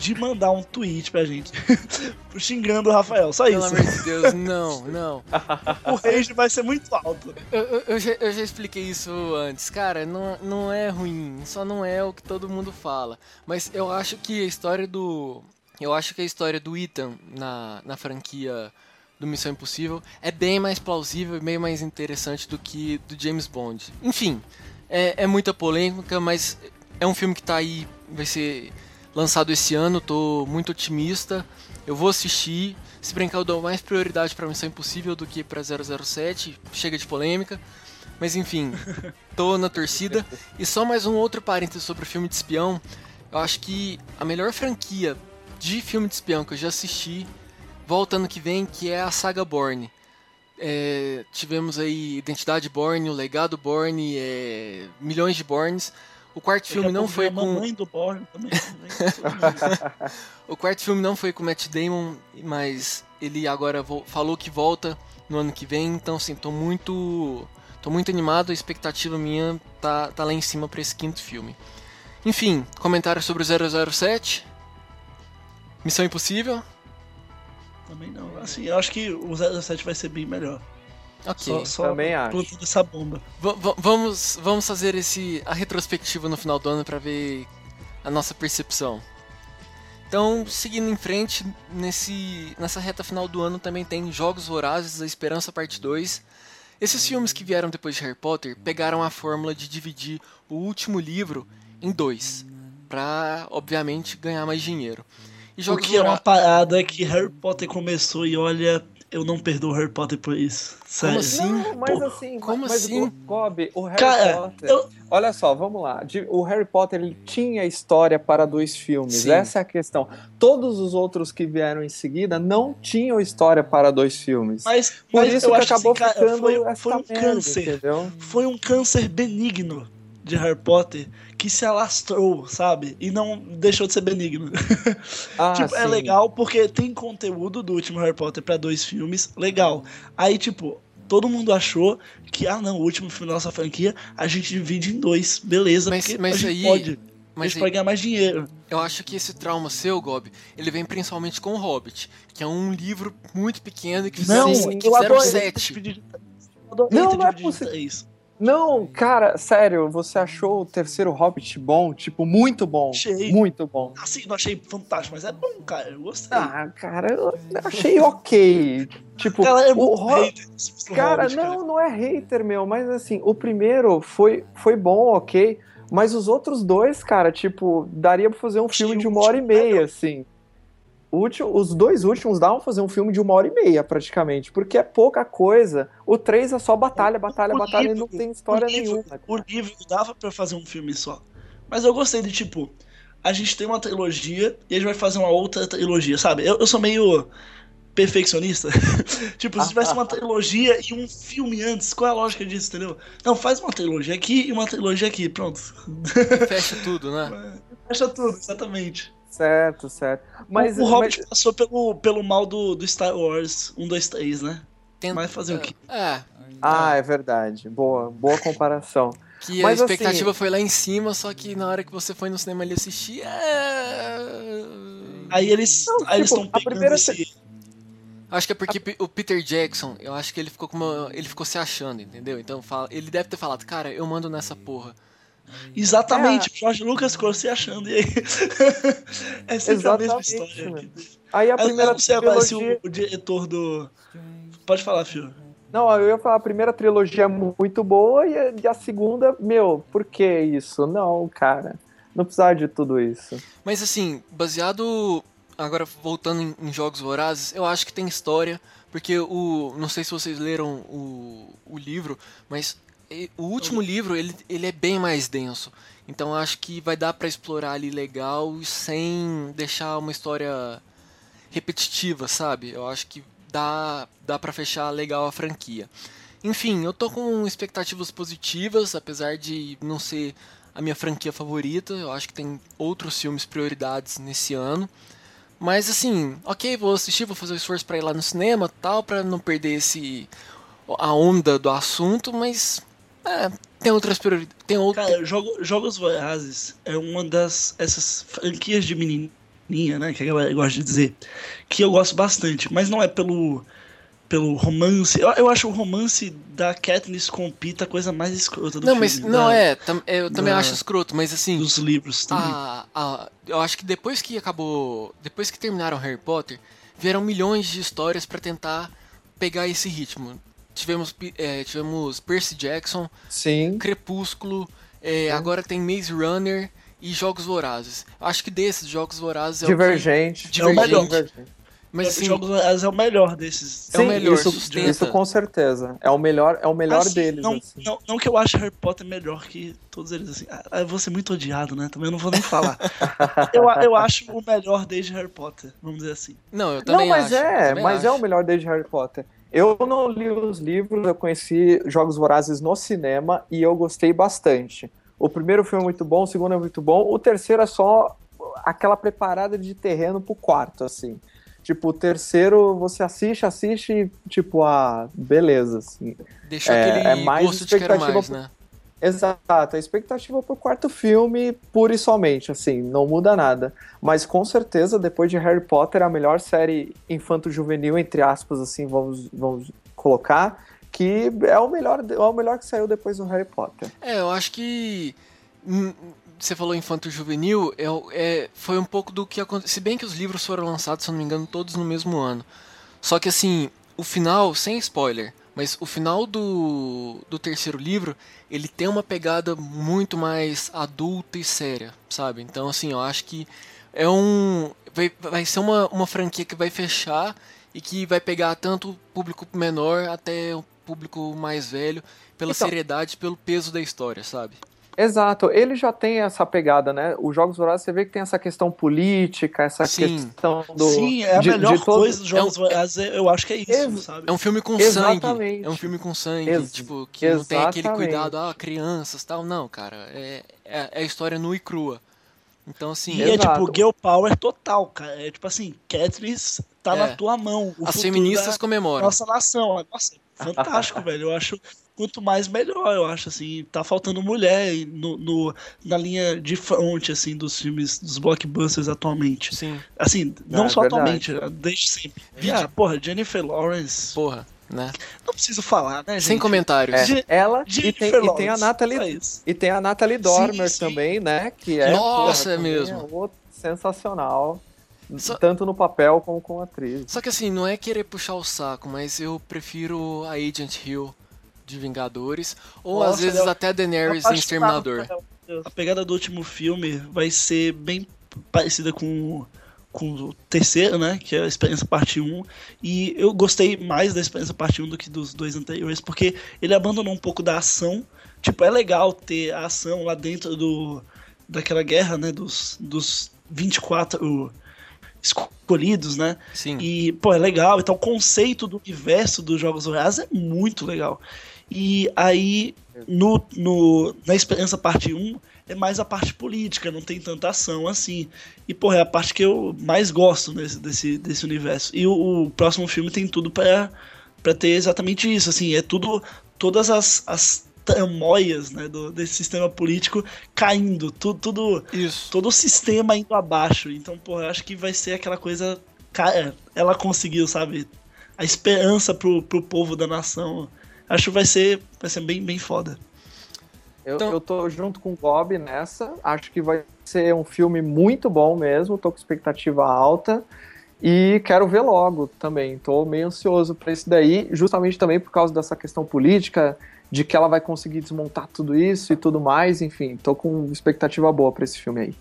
de mandar um tweet pra gente. [LAUGHS] xingando o Rafael. Só Pelo isso. amor de Deus, [LAUGHS] não, não. O rage vai ser muito alto. Eu, eu- eu já, eu já expliquei isso antes. Cara, não, não é ruim, só não é o que todo mundo fala. Mas eu acho que a história do. Eu acho que a história do Ethan na, na franquia do Missão Impossível é bem mais plausível e bem mais interessante do que do James Bond. Enfim, é, é muita polêmica, mas é um filme que tá aí, vai ser lançado esse ano, tô muito otimista. Eu vou assistir. Se brincar, eu dou mais prioridade pra Missão Impossível do que pra 007. Chega de polêmica. Mas enfim, [LAUGHS] tô na torcida. E só mais um outro parênteses sobre o filme de espião. Eu acho que a melhor franquia de filme de espião que eu já assisti volta ano que vem, que é a saga Bourne. É, tivemos aí Identidade Bourne, o Legado Bourne, é, milhões de Bournes. O quarto filme não foi a com mamãe do Borne também. [LAUGHS] o quarto filme não foi com Matt Damon, mas ele agora falou que volta no ano que vem, então assim, tô muito tô muito animado, a expectativa minha tá, tá lá em cima pra esse quinto filme. Enfim, comentário sobre o 007. Missão Impossível. também não. Assim, eu acho que o 07 vai ser bem melhor. Ok. Só, só Também acho. plantando essa bomba. Va- va- vamos, vamos fazer esse a retrospectiva no final do ano para ver a nossa percepção. Então, seguindo em frente, nesse, nessa reta final do ano também tem Jogos Vorazes, A Esperança Parte 2. Esses filmes que vieram depois de Harry Potter pegaram a fórmula de dividir o último livro em dois, para obviamente ganhar mais dinheiro. E O Jogos que é uma parada que Harry Potter começou e olha, eu não perdoo Harry Potter por isso. Sério. assim? Não, mas Pô, assim, como mas assim? o Gob, o Harry Cara, Potter. eu- Olha só, vamos lá. O Harry Potter ele tinha história para dois filmes. Sim. Essa é a questão. Todos os outros que vieram em seguida não tinham história para dois filmes. Mas, Por mas isso eu que acho acabou assim, cara, ficando foi, foi um merda, câncer. entendeu? Foi um câncer benigno de Harry Potter que se alastrou, sabe? E não deixou de ser benigno. [LAUGHS] Ah, tipo, é sim. legal porque tem conteúdo do último Harry Potter pra dois filmes, legal. Aí, tipo, todo mundo achou que, ah, não, o último filme da nossa franquia a gente divide em dois, beleza, Mas- porque mas a gente aí- pode. a Mas gente aí- pode ganhar mais dinheiro. Eu acho que esse trauma seu, Gob, ele vem principalmente com o Hobbit, que é um livro muito pequeno e que Não, fizeram, que eu fizeram sete. três. Eu Não, não é possível. três. Não, cara, sério, você achou o terceiro Hobbit bom? Tipo, muito bom. Achei. Muito bom. Assim, não achei fantástico, mas é bom, cara. Eu gostei. Ah, cara, eu achei ok. Tipo, Ela é o muito Ho- hater desse filme do Cara, Hobbit, não, não é hater, meu, mas assim, o primeiro foi, foi bom, ok, mas os outros dois, cara, tipo, daria pra fazer um filme de uma hora e meia, assim. Último- os dois últimos davam pra fazer um filme de uma hora e meia, praticamente, porque é pouca coisa. O três é só batalha, batalha, O batalha, e livro- não tem história o livro- nenhuma. cara. O livro dava pra fazer um filme só. Mas eu gostei de, tipo, a gente tem uma trilogia e a gente vai fazer uma outra trilogia, sabe? Eu, eu sou meio perfeccionista. [LAUGHS] tipo, se tivesse uma [LAUGHS] trilogia e um filme antes, qual é a lógica disso, entendeu? Não, faz uma trilogia aqui e uma trilogia aqui, pronto. Fecha tudo, né? [LAUGHS] Fecha tudo, exatamente. Certo, certo. Mas, o, o Hobbit mas- passou pelo, pelo mal do, do Star Wars 1, 2, 3, né? Tenta- Mas fazer o quê? É, Ah, é verdade. Boa, boa comparação. que Mas, a assim- expectativa foi lá em cima, só que na hora que você foi no cinema ali assistir, é... Aí eles tipo, estão a primeira esse... Acho que é porque o Peter Jackson, eu acho que ele ficou com uma, ele ficou se achando, entendeu? Então fala, ele deve ter falado, cara, eu mando nessa porra. Exatamente, É. o Jorge Lucas se achando, e aí... [LAUGHS] é sempre a mesma Exatamente, história. Aí a primeira não sei agora se trilogia... o, o diretor do... Pode falar, Fio. Não, eu ia falar, a primeira trilogia é muito boa e a, segunda, meu, por que isso? Não, cara. Não precisava de tudo isso. Mas assim, baseado. Agora voltando em, em Jogos Vorazes, eu acho que tem história. Porque o. Não sei se vocês leram o, o livro, mas o último livro ele, ele é bem mais denso. Então acho que vai dar pra explorar ali legal sem deixar uma história repetitiva, sabe? Eu acho que dá, dá para fechar legal a franquia. Enfim, eu tô com expectativas positivas, apesar de não ser a minha franquia favorita. Eu acho que tem outros filmes prioridades nesse ano. Mas assim, ok, vou assistir, vou fazer o esforço para ir lá no cinema, tal, para não perder esse a onda do assunto, mas é, tem outras prioridades. Tem outro... Cara, jogo, Jogos Vorazes é uma das essas franquias de menininha, né, que a galera gosta de dizer, que eu gosto bastante, mas não é pelo pelo romance. Eu, eu acho o romance da Katniss com Pita a coisa mais escrota do não, filme. Mas, da, não, é, tam, eu também da, acho escroto, mas assim. Dos livros também. A, a, eu acho que depois que acabou. Depois que terminaram Harry Potter, vieram milhões de histórias para tentar pegar esse ritmo. Tivemos, é, tivemos Percy Jackson, Sim. Crepúsculo, é, agora tem Maze Runner e Jogos Vorazes. Acho que desses Jogos Vorazes é Divergente. o que... Divergente. É o melhor. Mas é, assim, Jogos Vorazes é o melhor desses. É o melhor, isso, sustenta. isso com certeza. É o melhor, é o melhor Assim, deles. Não, assim. não, não que eu ache Harry Potter melhor que todos eles, assim. Ah, Eu vou ser muito odiado, né? Também eu não vou nem falar. [LAUGHS] eu, eu acho o melhor desde Harry Potter, vamos dizer assim. Não, eu também Não, mas acho. é, também mas é acho. o melhor desde Harry Potter. Eu não li os livros, eu conheci Jogos Vorazes no cinema e eu gostei bastante. O primeiro filme é muito bom, o segundo é muito bom, o terceiro é só aquela preparada de terreno pro quarto, assim. Tipo, o terceiro você assiste, assiste e, tipo, ah, beleza, assim. Deixou é- aquele é mais gosto de quero mais, né? Exato, a expectativa pro quarto filme, pura e somente, assim, não muda nada. Mas com certeza, depois de Harry Potter, a melhor série infanto-juvenil, entre aspas, assim, vamos, vamos colocar, que é o melhor, é o melhor que saiu depois do Harry Potter. É, eu acho que. hum, Você falou infanto juvenil, é, é, foi um pouco do que aconteceu. Se bem que os livros foram lançados, se eu não me engano, todos no mesmo ano. Só que assim, o final, sem spoiler, mas o final do, do terceiro livro, ele tem uma pegada muito mais adulta e séria, sabe? Então, assim, eu acho que é um. Vai, vai ser uma, uma franquia que vai fechar e que vai pegar tanto o público menor até o público mais velho, pela Então- seriedade, pelo peso da história, sabe? Exato, ele já tem essa pegada, né? Os Jogos Vorazes, você vê que tem essa questão política, essa Sim. questão do... Sim, é a de- melhor de todo- coisa dos Jogos é um- Vorazes, eu acho que é isso, Ex- sabe? É um filme com Exatamente. sangue. É um filme com sangue, Ex- tipo, que não tem aquele exatamente. cuidado, ah, crianças tal. Não, cara, é, é, é a história nua e crua. Então, assim, E é tipo girl power total, cara. É tipo assim, Katniss tá É. na tua mão. O as feministas comemoram. nossa nação. Nossa, fantástico, [LAUGHS] velho. Eu acho quanto mais melhor, eu acho assim, tá faltando mulher no, no- na linha de frente assim dos filmes dos blockbusters atualmente. Sim, Assim, não é só verdade. atualmente, desde sempre. Ah, porra, Jennifer Lawrence, porra, né? não preciso falar, né, gente? Sem comentários. É, ela e Jennifer tem, e tem a Natalie. E tem a Natalie Dormer sim. também, né? Que é, Nossa, porra, é mesmo. outro sensacional. Só- Tanto no papel como com a atriz. Só que assim, não é querer puxar o saco, mas eu prefiro a Agent Hill de Vingadores, ou Nossa, às vezes eu- até Daenerys em Exterminador. A pegada do último filme vai ser bem parecida com, com o terceiro, né? Que é a Experiência Parte 1. E eu gostei mais da Experiência Parte 1 do que dos dois anteriores, porque ele abandonou um pouco da ação. Tipo, é legal ter a ação lá dentro do, daquela guerra, né? Dos, dos 24 escolhidos, né? Sim. E, pô, é legal. Então, o conceito do universo dos Jogos Vorazes é muito legal. E aí, no, no, na Esperança Parte 1, é mais a parte política, não tem tanta ação assim. E, porra, é a parte que eu mais gosto desse, desse, desse universo. E o, o próximo filme tem tudo pra, pra ter exatamente isso, assim. É tudo, todas as, as tramóias, né, do, desse sistema político caindo. Tudo, tudo Isso. todo o sistema indo abaixo. Então, pô, eu acho que vai ser aquela coisa. Cara, ela conseguiu, sabe? A esperança pro, pro povo da nação. Acho que vai ser, vai ser bem, bem foda. Eu, Então- eu tô junto com o Bob nessa. Acho que vai ser um filme muito bom mesmo. Tô com expectativa alta. E quero ver logo também. Tô meio ansioso pra esse daí, justamente também por causa dessa questão política, de que ela vai conseguir desmontar tudo isso e tudo mais. Enfim, tô com expectativa boa pra esse filme aí.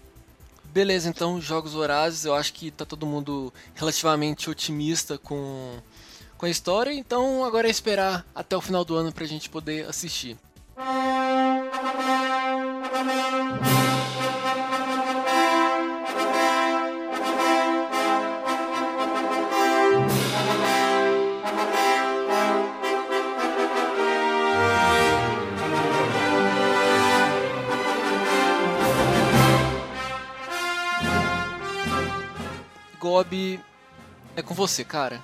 Beleza, então, Jogos Vorazes, eu acho que tá todo mundo relativamente otimista com, com a história, então agora é esperar até o final do ano pra gente poder assistir. Gob, é com você, cara.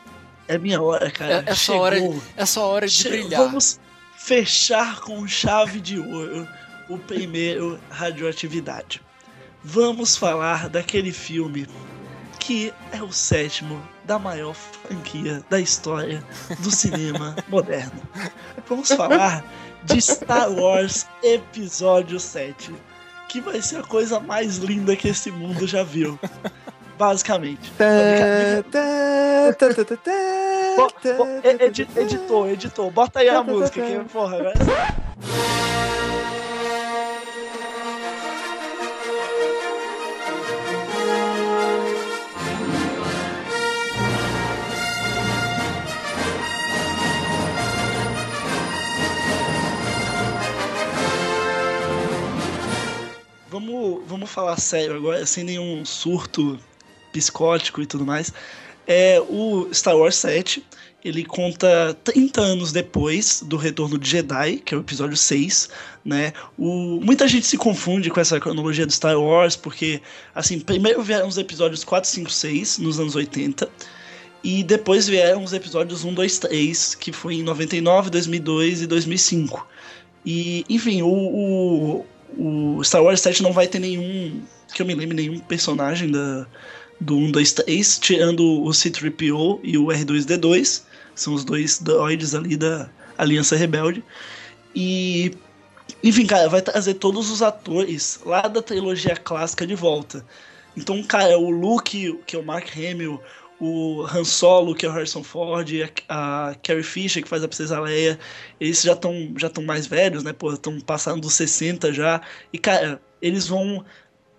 É minha hora, cara. É, é sua hora, Chegou. é sua hora de Che- brilhar. Vamos fechar com chave de ouro o primeiro radioatividade. Vamos falar daquele filme que é o sétimo da maior franquia da história do cinema [LAUGHS] moderno. Vamos falar de Star Wars Episódio 7, que vai ser a coisa mais linda que esse mundo já viu. Basicamente. Editor, editor, bota aí a música, que porra, né? Vamos, vamos falar sério agora, sem nenhum surto psicótico e tudo mais. É o Star Wars 7, ele conta 30 anos depois do Retorno de Jedi, que é o episódio 6, né? O, muita gente se confunde com essa cronologia do Star Wars, porque, assim, primeiro vieram os episódios 4, 5, 6, nos anos 80, e depois vieram os episódios 1, 2, 3, que foi em 99, 2002 e 2005. E, enfim, o, o, o Star Wars 7 não vai ter nenhum, que eu me lembre, nenhum personagem da, do 1, 2, 3, tirando o C-3PO e o R2-D2, são os dois droids ali da Aliança Rebelde. E, enfim, cara, vai trazer todos os atores lá da trilogia clássica de volta. Então, cara, o Luke, que é o Mark Hamill, o Han Solo, que é o Harrison Ford, a, a Carrie Fisher, que faz a Princesa Leia, eles já estão já mais velhos, né? Pô, estão passando dos 60 já. E, cara, eles vão.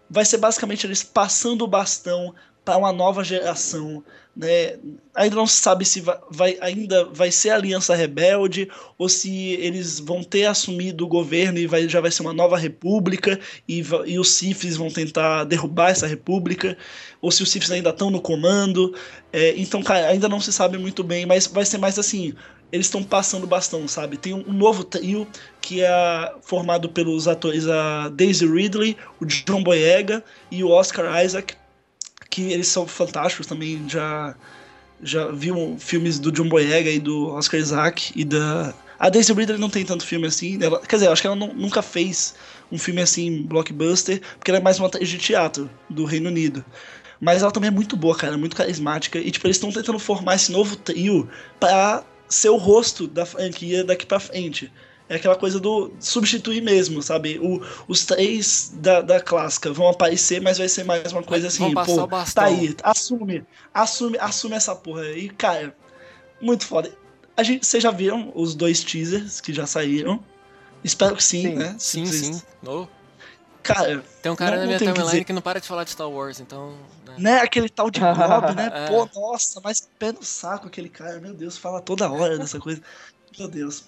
Vai ser basicamente eles passando o bastão para uma nova geração, né? Ainda não se sabe se vai, vai, ainda vai ser a Aliança Rebelde ou se eles vão ter assumido o governo e vai, já vai ser uma nova república e, e os Siths vão tentar derrubar essa república ou se os Siths ainda estão no comando. É, então, cara, ainda não se sabe muito bem, mas vai ser mais assim. Eles estão passando bastão, sabe? Tem um, novo trio que é formado pelos atores a Daisy Ridley, o John Boyega e o Oscar Isaac, que eles são fantásticos também. Já já viu filmes do John Boyega e do Oscar Isaac e da a Daisy Ridley não tem tanto filme assim. Ela, quer dizer, acho que ela não- nunca fez um filme assim blockbuster, porque ela é mais uma atriz de teatro do Reino Unido. Mas ela também é muito boa, cara, muito carismática. E, tipo, eles estão tentando formar esse novo trio pra ser o rosto da franquia daqui pra frente. É aquela coisa do substituir mesmo, sabe? O, os três da, da clássica vão aparecer, mas vai ser mais uma coisa assim, pô, o bastão. tá aí, assume, assume, assume essa porra. E, cara, muito foda. A gente, vocês já viram os dois teasers que já saíram? Espero que sim, Sim. né? Sim, Vocês- sim. Oh, Cara, Tem um cara Não- na minha que timeline dizer. que não para de falar de Star Wars, então. Né. aquele tal de Gob, né? [LAUGHS] É. Pô, nossa, mas pé no saco aquele cara, meu Deus, fala toda hora dessa coisa. Meu Deus.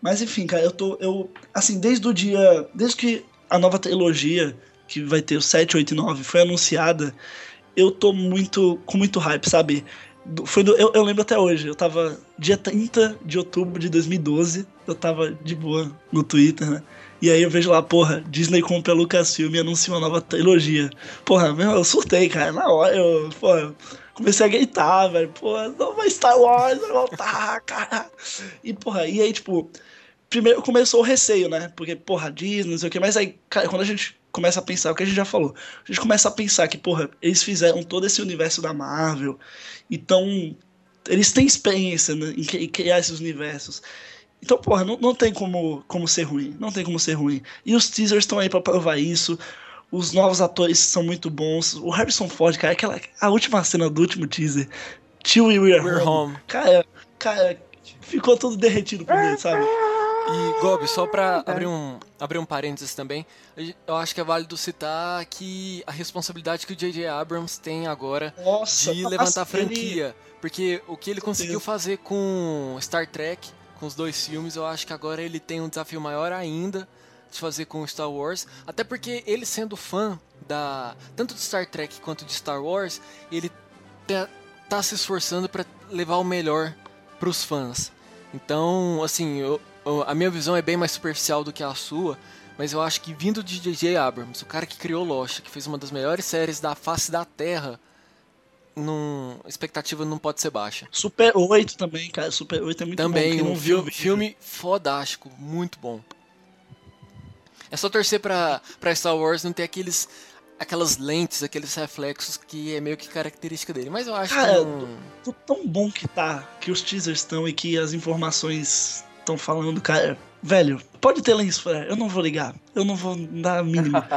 Mas enfim, cara, eu tô. Eu, assim, desde o dia. Desde que a nova trilogia, que vai ter o 7, 8 e 9, foi anunciada, eu tô muito. com muito hype, sabe? Foi do, eu, eu lembro até hoje, eu tava dia 30 de outubro de 2012, eu tava de boa no Twitter, né? E aí eu vejo lá, porra, Disney compra a Lucasfilm e anuncia uma nova trilogia. Porra, meu, eu surtei, cara. Na hora eu, porra, comecei a gritar, velho. Porra, nova Star Wars vai voltar, [LAUGHS] cara. E, porra, e aí, tipo, primeiro começou o receio, né? Porque, porra, Disney, não sei o que, mas aí, cara, quando a gente começa a pensar, o que a gente já falou, a gente começa a pensar que, porra, eles fizeram todo esse universo da Marvel, então eles têm experiência né, em cri- em criar esses universos. Então, porra, não, não tem como, como ser ruim. Não tem como ser ruim. E os teasers estão aí pra provar isso. Os novos atores são muito bons. O Harrison Ford, cara, aquela, a última cena do último teaser. Till We Were We're Home. home. Cara, cara, ficou todo derretido por dentro, sabe? E, Gob, só pra abrir um, abrir um parênteses também, eu acho que é válido citar que a responsabilidade que o J.J. Abrams tem agora Nossa, de levantar a ele- franquia. Porque o que ele conseguiu fazer com Star Trek, com os dois filmes, eu acho que agora ele tem um desafio maior ainda de fazer com Star Wars. Até porque ele sendo fã da tanto de Star Trek quanto de Star Wars, ele tá, tá se esforçando para levar o melhor pros fãs. Então, assim, eu- eu- a minha visão é bem mais superficial do que a sua, mas eu acho que vindo de J.J. Abrams, o cara que criou Lost, que fez uma das melhores séries da face da Terra, a expectativa não pode ser baixa. Super 8 também, cara. Super 8 é muito Também bom. Quem um não filme, filme fodástico, muito bom. É só torcer pra, pra Star Wars não ter aqueles aquelas lentes, aqueles reflexos que é meio que característica dele. Mas eu acho Cara, que não... Tô tão bom que tá, que os teasers estão e que as informações estão falando, cara. Velho, pode ter lens flare, eu não vou ligar. Eu não vou dar a mínima. [LAUGHS]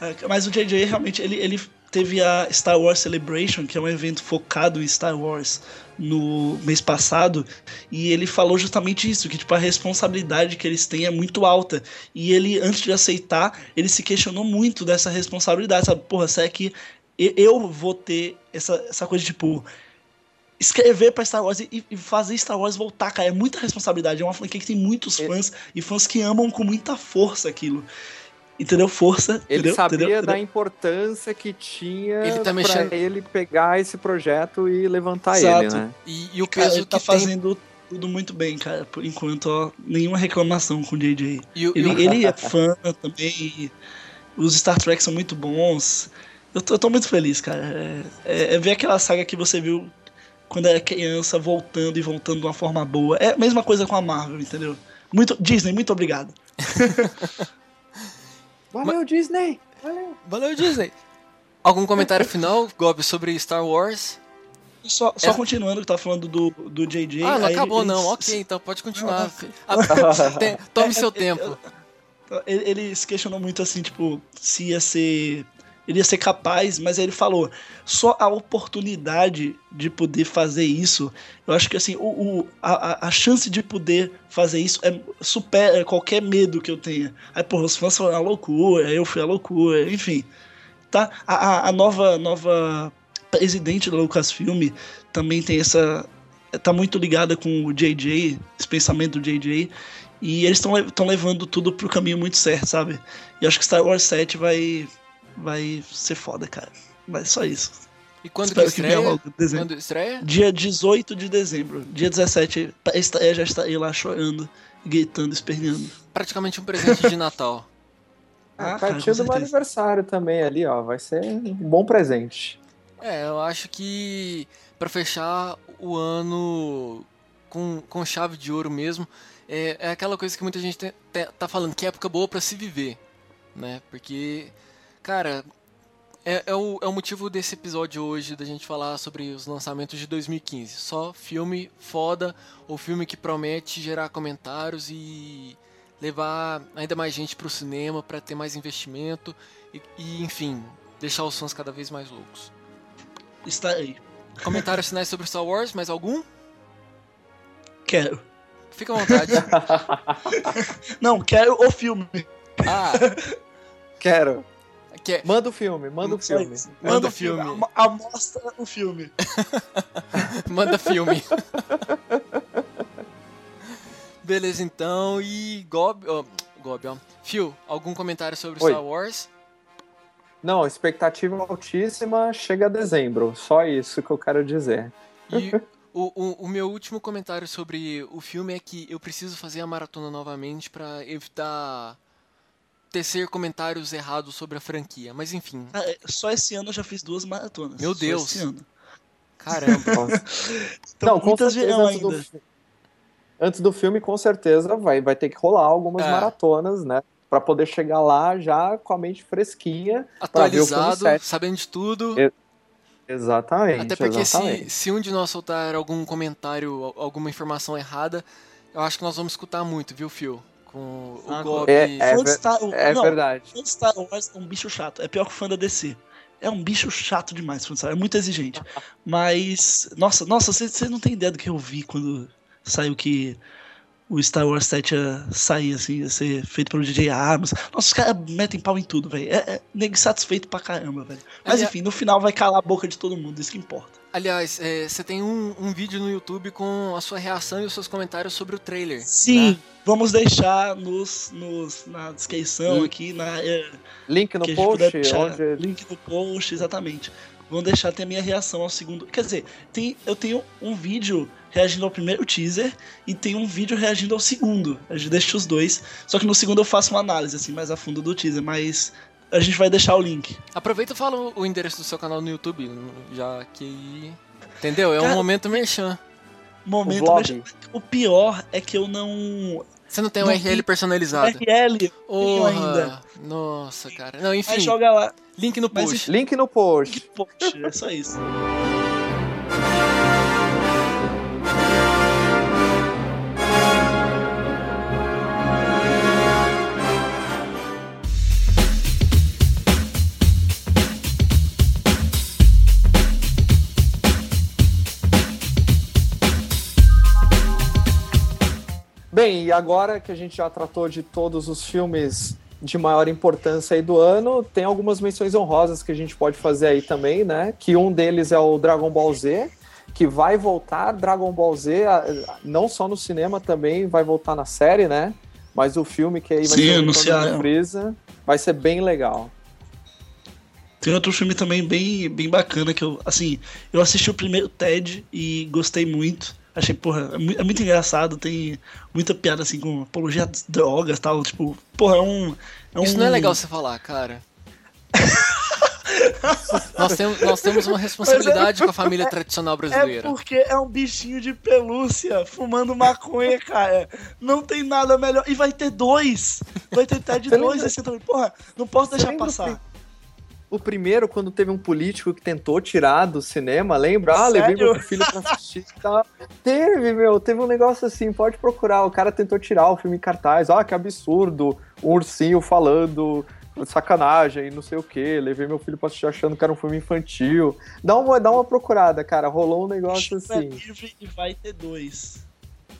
[LAUGHS] Mas o JJ realmente, ele, ele teve a Star Wars Celebration, que é um evento focado em Star Wars no mês passado, e ele falou justamente isso, que tipo a responsabilidade que eles têm é muito alta. E ele antes de aceitar, ele se questionou muito dessa responsabilidade, sabe? Porra, será que eu vou ter essa, essa coisa de, tipo escrever pra Star Wars e, e fazer Star Wars voltar, cara, é muita responsabilidade. É uma franquia que tem muitos Ele- fãs e fãs que amam com muita força aquilo. Entendeu? Força. Ele entendeu? sabia Entendeu? da Entendeu? importância que tinha Ele tá pra mexendo- ele pegar esse projeto e levantar Exato. ele, né? E, e o Cara, peso ele tá que tem... fazendo tudo muito bem, cara. Por enquanto, ó, nenhuma reclamação com o JJ. Ele, o- ele é fã também. Os Star Trek são muito bons. Eu tô, eu tô muito feliz, cara. É, é- é ver aquela saga que você viu quando era criança, voltando e voltando de uma forma boa. É a mesma coisa com a Marvel, entendeu? Muito, Disney, muito obrigado. [LAUGHS] Valeu, Disney! Valeu! Valeu, Disney! Algum comentário final, Gob, sobre Star Wars? Só, só É. continuando que tá falando do, do JJ. Ah, não aí acabou ele- não. ele- Ok, então pode continuar. Ah, [LAUGHS] Tome seu É, é, tempo. Ele, ele se questionou muito assim, tipo, se ia ser. Ele ia ser capaz, mas ele falou: só a oportunidade de poder fazer isso, eu acho que assim, o, o- a, a- chance de poder fazer isso é, supera qualquer medo que eu tenha. Aí, porra, os fãs foram a loucura, eu fui a loucura, enfim. Tá? A, a- a nova, nova presidente da Lucasfilm também tem essa. tá muito ligada com o JJ, esse pensamento do JJ. E eles estão levando tudo pro caminho muito certo, sabe? E acho que Star Wars 7 vai, vai ser foda, cara. Mas só isso. E quando que Espero que venha estreia? logo em dezembro. Quando estreia? Dia 18 de dezembro. Dia 17, pra estreia, já estarei lá chorando, gritando, esperneando. Praticamente um presente de Natal. [LAUGHS] Ah, a cara, do meu aniversário também ali, ó. Vai ser um bom presente. É, eu acho que pra fechar o ano com, com chave de ouro mesmo, é, é aquela coisa que muita gente te- te- tá falando, que é época boa pra se viver, né? Porque, cara, é, é o, é o motivo desse episódio hoje da gente falar sobre os lançamentos de 2015. Só filme foda ou filme que promete gerar comentários e levar ainda mais gente pro cinema pra ter mais investimento e, e, enfim, deixar os fãs cada vez mais loucos. Estarei. Comentários finais sobre Star Wars, mais algum? Quero. Fica à vontade. [LAUGHS] Não, quero o filme. Ah, Quero. Que é- Manda o filme, manda o filme. isso. Manda o filme. Am- Amostra o filme. [LAUGHS] manda filme. [LAUGHS] Beleza, então. E Gob. ó, Gob, ó. Phil, algum comentário sobre Oi. Star Wars? Não, expectativa altíssima, chega a dezembro. Só isso que eu quero dizer. E o, o, o meu último comentário sobre o filme é que eu preciso fazer a maratona novamente pra evitar tecer comentários errados sobre a franquia. Mas enfim, Cara, só esse ano eu já fiz duas maratonas. Meu Só Deus. esse ano. caramba. [LAUGHS] Então, não, com muitas certeza virão antes do, ainda. fi- antes do filme, com certeza, vai, vai ter que rolar algumas É. maratonas, né? Pra poder chegar lá já com a mente fresquinha. Atualizado, sabendo de tudo. Exatamente. Até porque se, exatamente. se um de nós soltar algum comentário, al- alguma informação errada, eu acho que nós vamos escutar muito, viu, Phil? Com o Ah, Gob. é- é Fã de ver- Star- É não, verdade. fã de Star Wars é um bicho chato. É pior que o fã da DC. É um bicho chato demais, fã de Star Wars. É muito exigente. [LAUGHS] Mas, nossa, nossa, você você não tem ideia do que eu vi quando saiu que o Star Wars 7 ia sair, assim, ia ser feito pelo DJ Abrams. Nossa, os caras metem pau em tudo, velho. É, é nego satisfeito pra caramba, velho. Mas Aliás- enfim, no final vai calar a boca de todo mundo, isso que importa. Aliás, é, você tem um, um vídeo no YouTube com a sua reação e os seus comentários sobre o trailer. Sim, né? vamos deixar nos, nos, na descrição Hum. aqui, na, é, Link no post, onde. link no post, exatamente. Vão deixar ter a minha reação ao segundo. Quer dizer, tem, eu tenho um vídeo reagindo ao primeiro teaser e tem um vídeo reagindo ao segundo. A gente deixa os dois. Só que no segundo eu faço uma análise assim mais a fundo do teaser, mas a gente vai deixar o link. Aproveita e fala o endereço do seu canal no YouTube, já que. Entendeu? É Cara, um momento merchan. Momento, O deixa- o pior é que eu não Você não tem um Não URL tem- personalizado. URL tenho Porra. ainda. Nossa, cara. Não, enfim. Aí joga lá. Link no Mas post. Link no post. É só isso. Bem, e agora que a gente já tratou de todos os filmes de maior importância aí do ano, tem algumas menções honrosas que a gente pode fazer aí também, né? Que um deles é o Dragon Ball Z, que vai voltar Dragon Ball Z, não só no cinema, também vai voltar na série, né? Mas o filme que aí vai Sim, ser um anunciaram. de Freeza, vai ser bem legal. Tem outro filme também bem, bem bacana que eu, assim, eu assisti o primeiro TED e gostei muito. Achei, porra, é é muito engraçado, tem muita piada assim com apologia às drogas e tal, tipo, porra, é um. é Isso um- não é legal você falar, cara. [LAUGHS] nós, temos, nós temos uma responsabilidade com a família tradicional É brasileira. porque é um bichinho de pelúcia fumando maconha, cara. Não tem nada melhor. E vai ter dois. Vai ter TED Você 2 lembra- assim também. Porra, não posso deixar passar. O primeiro, quando teve um político que tentou tirar do cinema, lembra? Ah, levei meu filho pra assistir. Tá? Teve, meu, teve um negócio assim, pode procurar. O cara tentou tirar o filme em cartaz. Ah, que absurdo. Um ursinho falando sacanagem, não sei o que. Levei meu filho pra assistir achando que era um filme infantil. Dá uma, dá uma procurada, cara. Rolou um negócio Chuva é assim. livre e vai ter dois.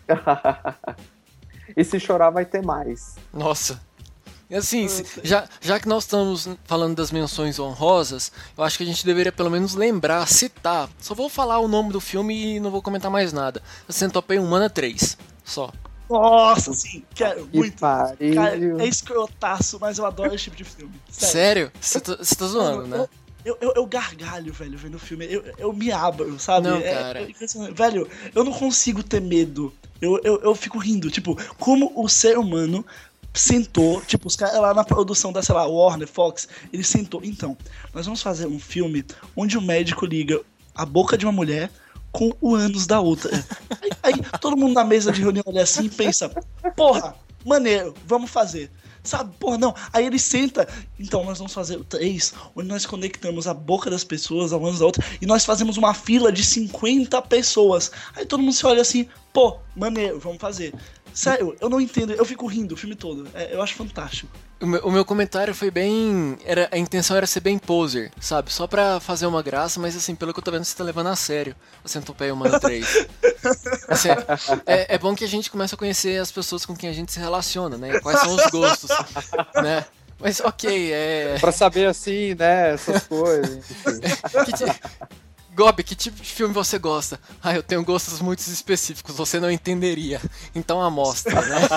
[LAUGHS] e se chorar, vai ter mais. Nossa. E assim, se- já, já que nós estamos falando das menções honrosas, eu acho que a gente deveria pelo menos lembrar, citar. Só vou falar o nome do filme e não vou comentar mais nada. Centopeia Humana 3. Só. Nossa, sim, quero Que muito. Cara, é escrotaço, mas eu adoro esse tipo de filme. Sério. Você tá, você tá zoando, né? Eu, eu, eu gargalho, velho, vendo o filme. Eu, eu me abro, sabe? Não, É- cara. é impressionante. velho, eu não consigo ter medo. Eu, eu, eu fico rindo. Tipo, como o ser humano sentou, tipo, os caras lá na produção da, sei lá, Warner, Fox, ele sentou. Então, nós vamos fazer um filme onde o médico liga a boca de uma mulher com o ânus da outra. Aí, aí todo mundo na mesa de reunião olha assim e pensa, porra, maneiro, vamos fazer. Sabe, porra, não. Aí ele senta. Então, nós vamos fazer o 3, onde nós conectamos a boca das pessoas ao ânus da outra e nós fazemos uma fila de 50 pessoas. Aí todo mundo se olha assim, pô, maneiro, vamos fazer. Sério, eu não entendo, eu fico rindo o filme todo. É, eu acho fantástico. O meu, o meu comentário foi bem. Era, a intenção era ser bem poser, sabe? Só pra fazer uma graça, mas assim, pelo que eu tô vendo, você tá levando a sério o Centopeia Humana 3. [LAUGHS] Assim, é, é bom que a gente comece a conhecer as pessoas com quem a gente se relaciona, né? E Quais são os gostos, [LAUGHS] né? Mas ok, é. Pra saber assim, né, essas coisas. [LAUGHS] Que Gob, que tipo de filme você gosta? Ah, eu tenho gostos muito específicos, você não entenderia. Então amostra, né?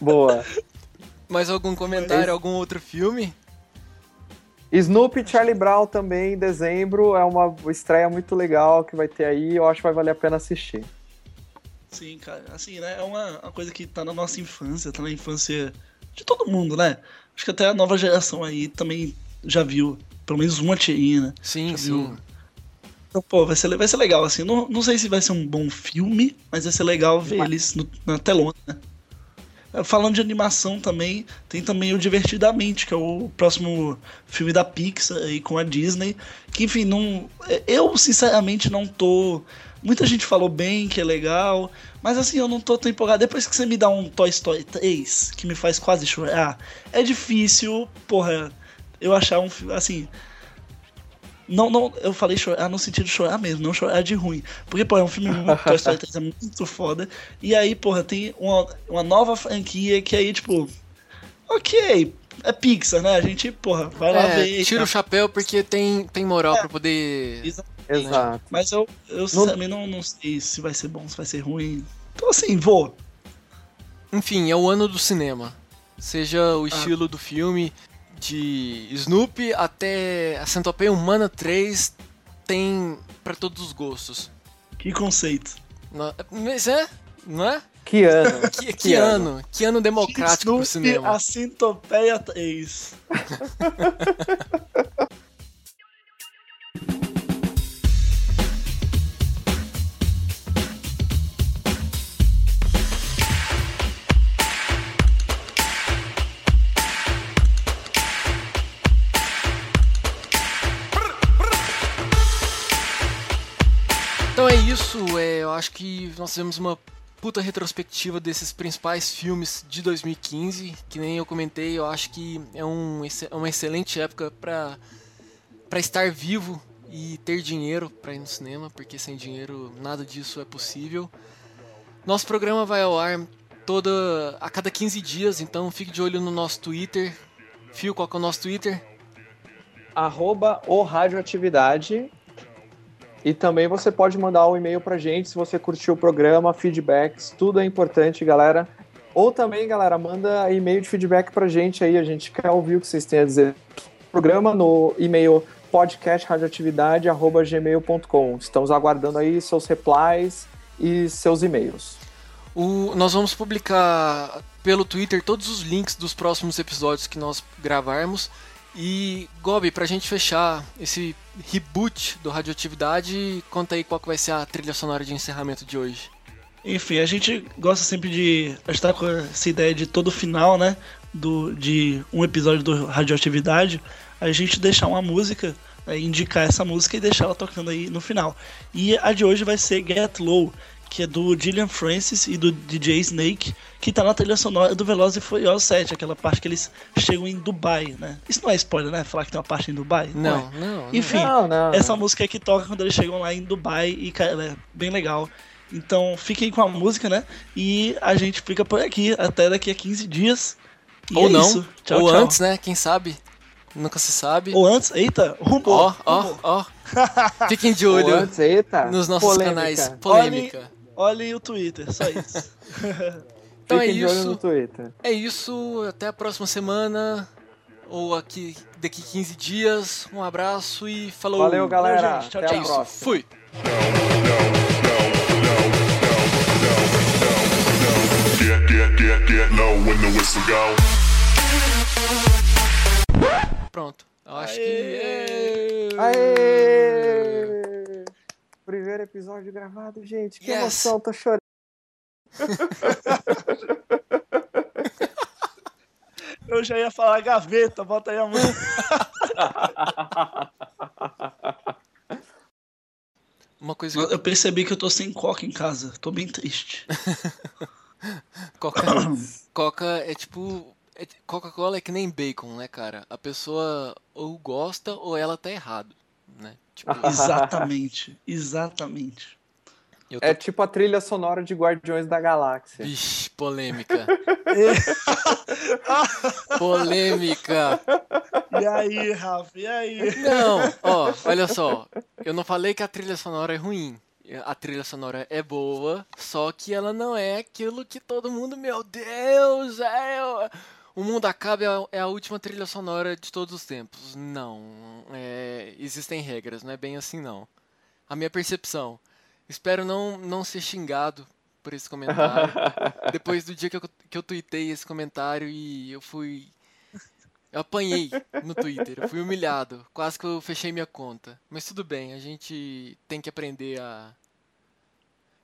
[LAUGHS] Boa. Mais algum comentário, algum outro filme? Snoopy e Charlie Brown também em dezembro é uma estreia muito legal que vai ter aí, eu acho que vai valer a pena assistir. Sim, cara, assim, né? É uma, uma coisa que tá na nossa infância, tá na infância de todo mundo, né? Acho que até a nova geração aí também já viu pelo menos uma tirinha, né? Sim, Já sim. viu? Então, pô, vai ser, vai ser legal, assim. Não, não sei se vai ser um bom filme, mas vai ser legal ver eles no- na telona, né? É, Falando de animação também, tem também o Divertidamente, que é o próximo filme da Pixar aí com a Disney. Que, enfim, não. é, Eu, sinceramente, não tô. Muita gente falou bem, que é legal, mas assim, eu não tô tão empolgado. Depois que você me dá um Toy Story 3, que me faz quase chorar, é difícil, porra, eu achar um filme. Assim, não, não, eu falei chorar no sentido de chorar mesmo, não chorar de ruim. Porque, pô, é um filme muito, Toy Story 3 é muito foda. E aí, porra, tem uma, uma nova franquia que aí, tipo, ok, é Pixar, né? A gente, porra, vai lá É, ver. tira tal. o chapéu porque tem, tem moral pra poder. Exatamente. Exato. Mas eu, eu sinceramente não, não sei se vai ser bom, se vai ser ruim. Então, assim, vou. Enfim, é o ano do cinema. seja o estilo do filme, de Snoopy até a Centopeia Humana 3, tem para todos os gostos. Que conceito. Não- Mas é, não é? Que ano? [LAUGHS] Que, que ano? Que ano democrático pro Snoopy, cinema. a Sintopeia 3. [LAUGHS] acho que nós fizemos uma puta retrospectiva desses principais filmes de 2015, que nem eu comentei, eu acho que é um, é uma excelente época pra, pra estar vivo e ter dinheiro pra ir no cinema, porque sem dinheiro nada disso é possível. Nosso programa vai ao ar toda a cada 15 dias, então fique de olho no nosso Twitter. Fio, qual que é o nosso Twitter? arroba o radioatividade. E também você pode mandar um e-mail pra gente se você curtiu o programa, feedbacks, tudo é importante, galera. Ou também, galera, manda e-mail de feedback pra gente aí, a gente quer ouvir o que vocês têm a dizer. Programa no e-mail podcastradioatividade.gmail.com. Estamos aguardando aí seus replies e seus e-mails. O- nós vamos publicar pelo Twitter todos os links dos próximos episódios que nós gravarmos. E, Gobi, pra gente fechar esse reboot do Radioatividade, conta aí qual que vai ser a trilha sonora de encerramento de hoje. Enfim, a gente gosta sempre de. Tá com essa ideia de todo final, né? Do, de um episódio do Radioatividade, a gente deixar uma música, né, indicar essa música e deixar ela tocando aí no final. E a de hoje vai ser Get Low, que é do Gillian Francis e do DJ Snake, que tá na trilha sonora do Velozes e Furiosos 7, aquela parte que eles chegam em Dubai, né? Isso não é spoiler, né? Falar que tem uma parte em Dubai? Não, é. não. não. Enfim, Não, não. essa música é que toca quando eles chegam lá em Dubai e cara, é bem legal. Então fiquem com a música, né? E a gente fica por aqui até daqui a 15 dias. E Ou é não. isso. Tchau, Ou tchau. antes, né? Quem sabe? Nunca se sabe. Ou antes, eita, rumor. Ó, ó, ó. [LAUGHS] Fiquem de Ou olho antes, eita, nos nossos polêmica. canais. Polêmica. Olhem o Twitter, só isso. [LAUGHS] Então é isso. no Twitter. É isso, até a próxima semana. Ou aqui daqui 15 dias. Um abraço e falou. Valeu, galera. gente. Tchau, Até É a próxima. fui. Get, get, get, get low when the whistle go. Pronto. Eu acho Aê! que. Aê! Primeiro episódio gravado, gente. Que Yes. emoção, tô chorando. [LAUGHS] Eu já ia falar gaveta, bota aí a mão. [LAUGHS] Uma coisa que eu percebi que eu tô sem coca em casa. Tô bem triste. [LAUGHS] Coca, [COUGHS] Coca é tipo. é- Coca-Cola é que nem bacon, né, cara? A pessoa ou gosta ou ela tá errado, né? Tipo, [LAUGHS] Exatamente. Exatamente. eu tô... É tipo a trilha sonora de Guardiões da Galáxia. Vixe, polêmica. [LAUGHS] polêmica. E aí, Rafa? E aí? Não, ó, olha só. Eu não falei que a trilha sonora é ruim. A trilha sonora é boa, só que ela não é aquilo que todo mundo, meu Deus, é. O Mundo Acaba é a, é a última trilha sonora de todos os tempos. Não, é, existem regras, não é bem assim não. A minha percepção. Espero não, não ser xingado por esse comentário. [LAUGHS] Depois do dia que eu, que eu tuitei esse comentário e eu fui eu apanhei no Twitter, eu fui humilhado, quase que eu fechei minha conta. Mas tudo bem, a gente tem que aprender a.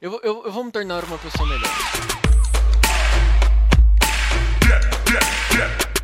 Eu, eu, eu vou me tornar uma pessoa melhor. Get, get, get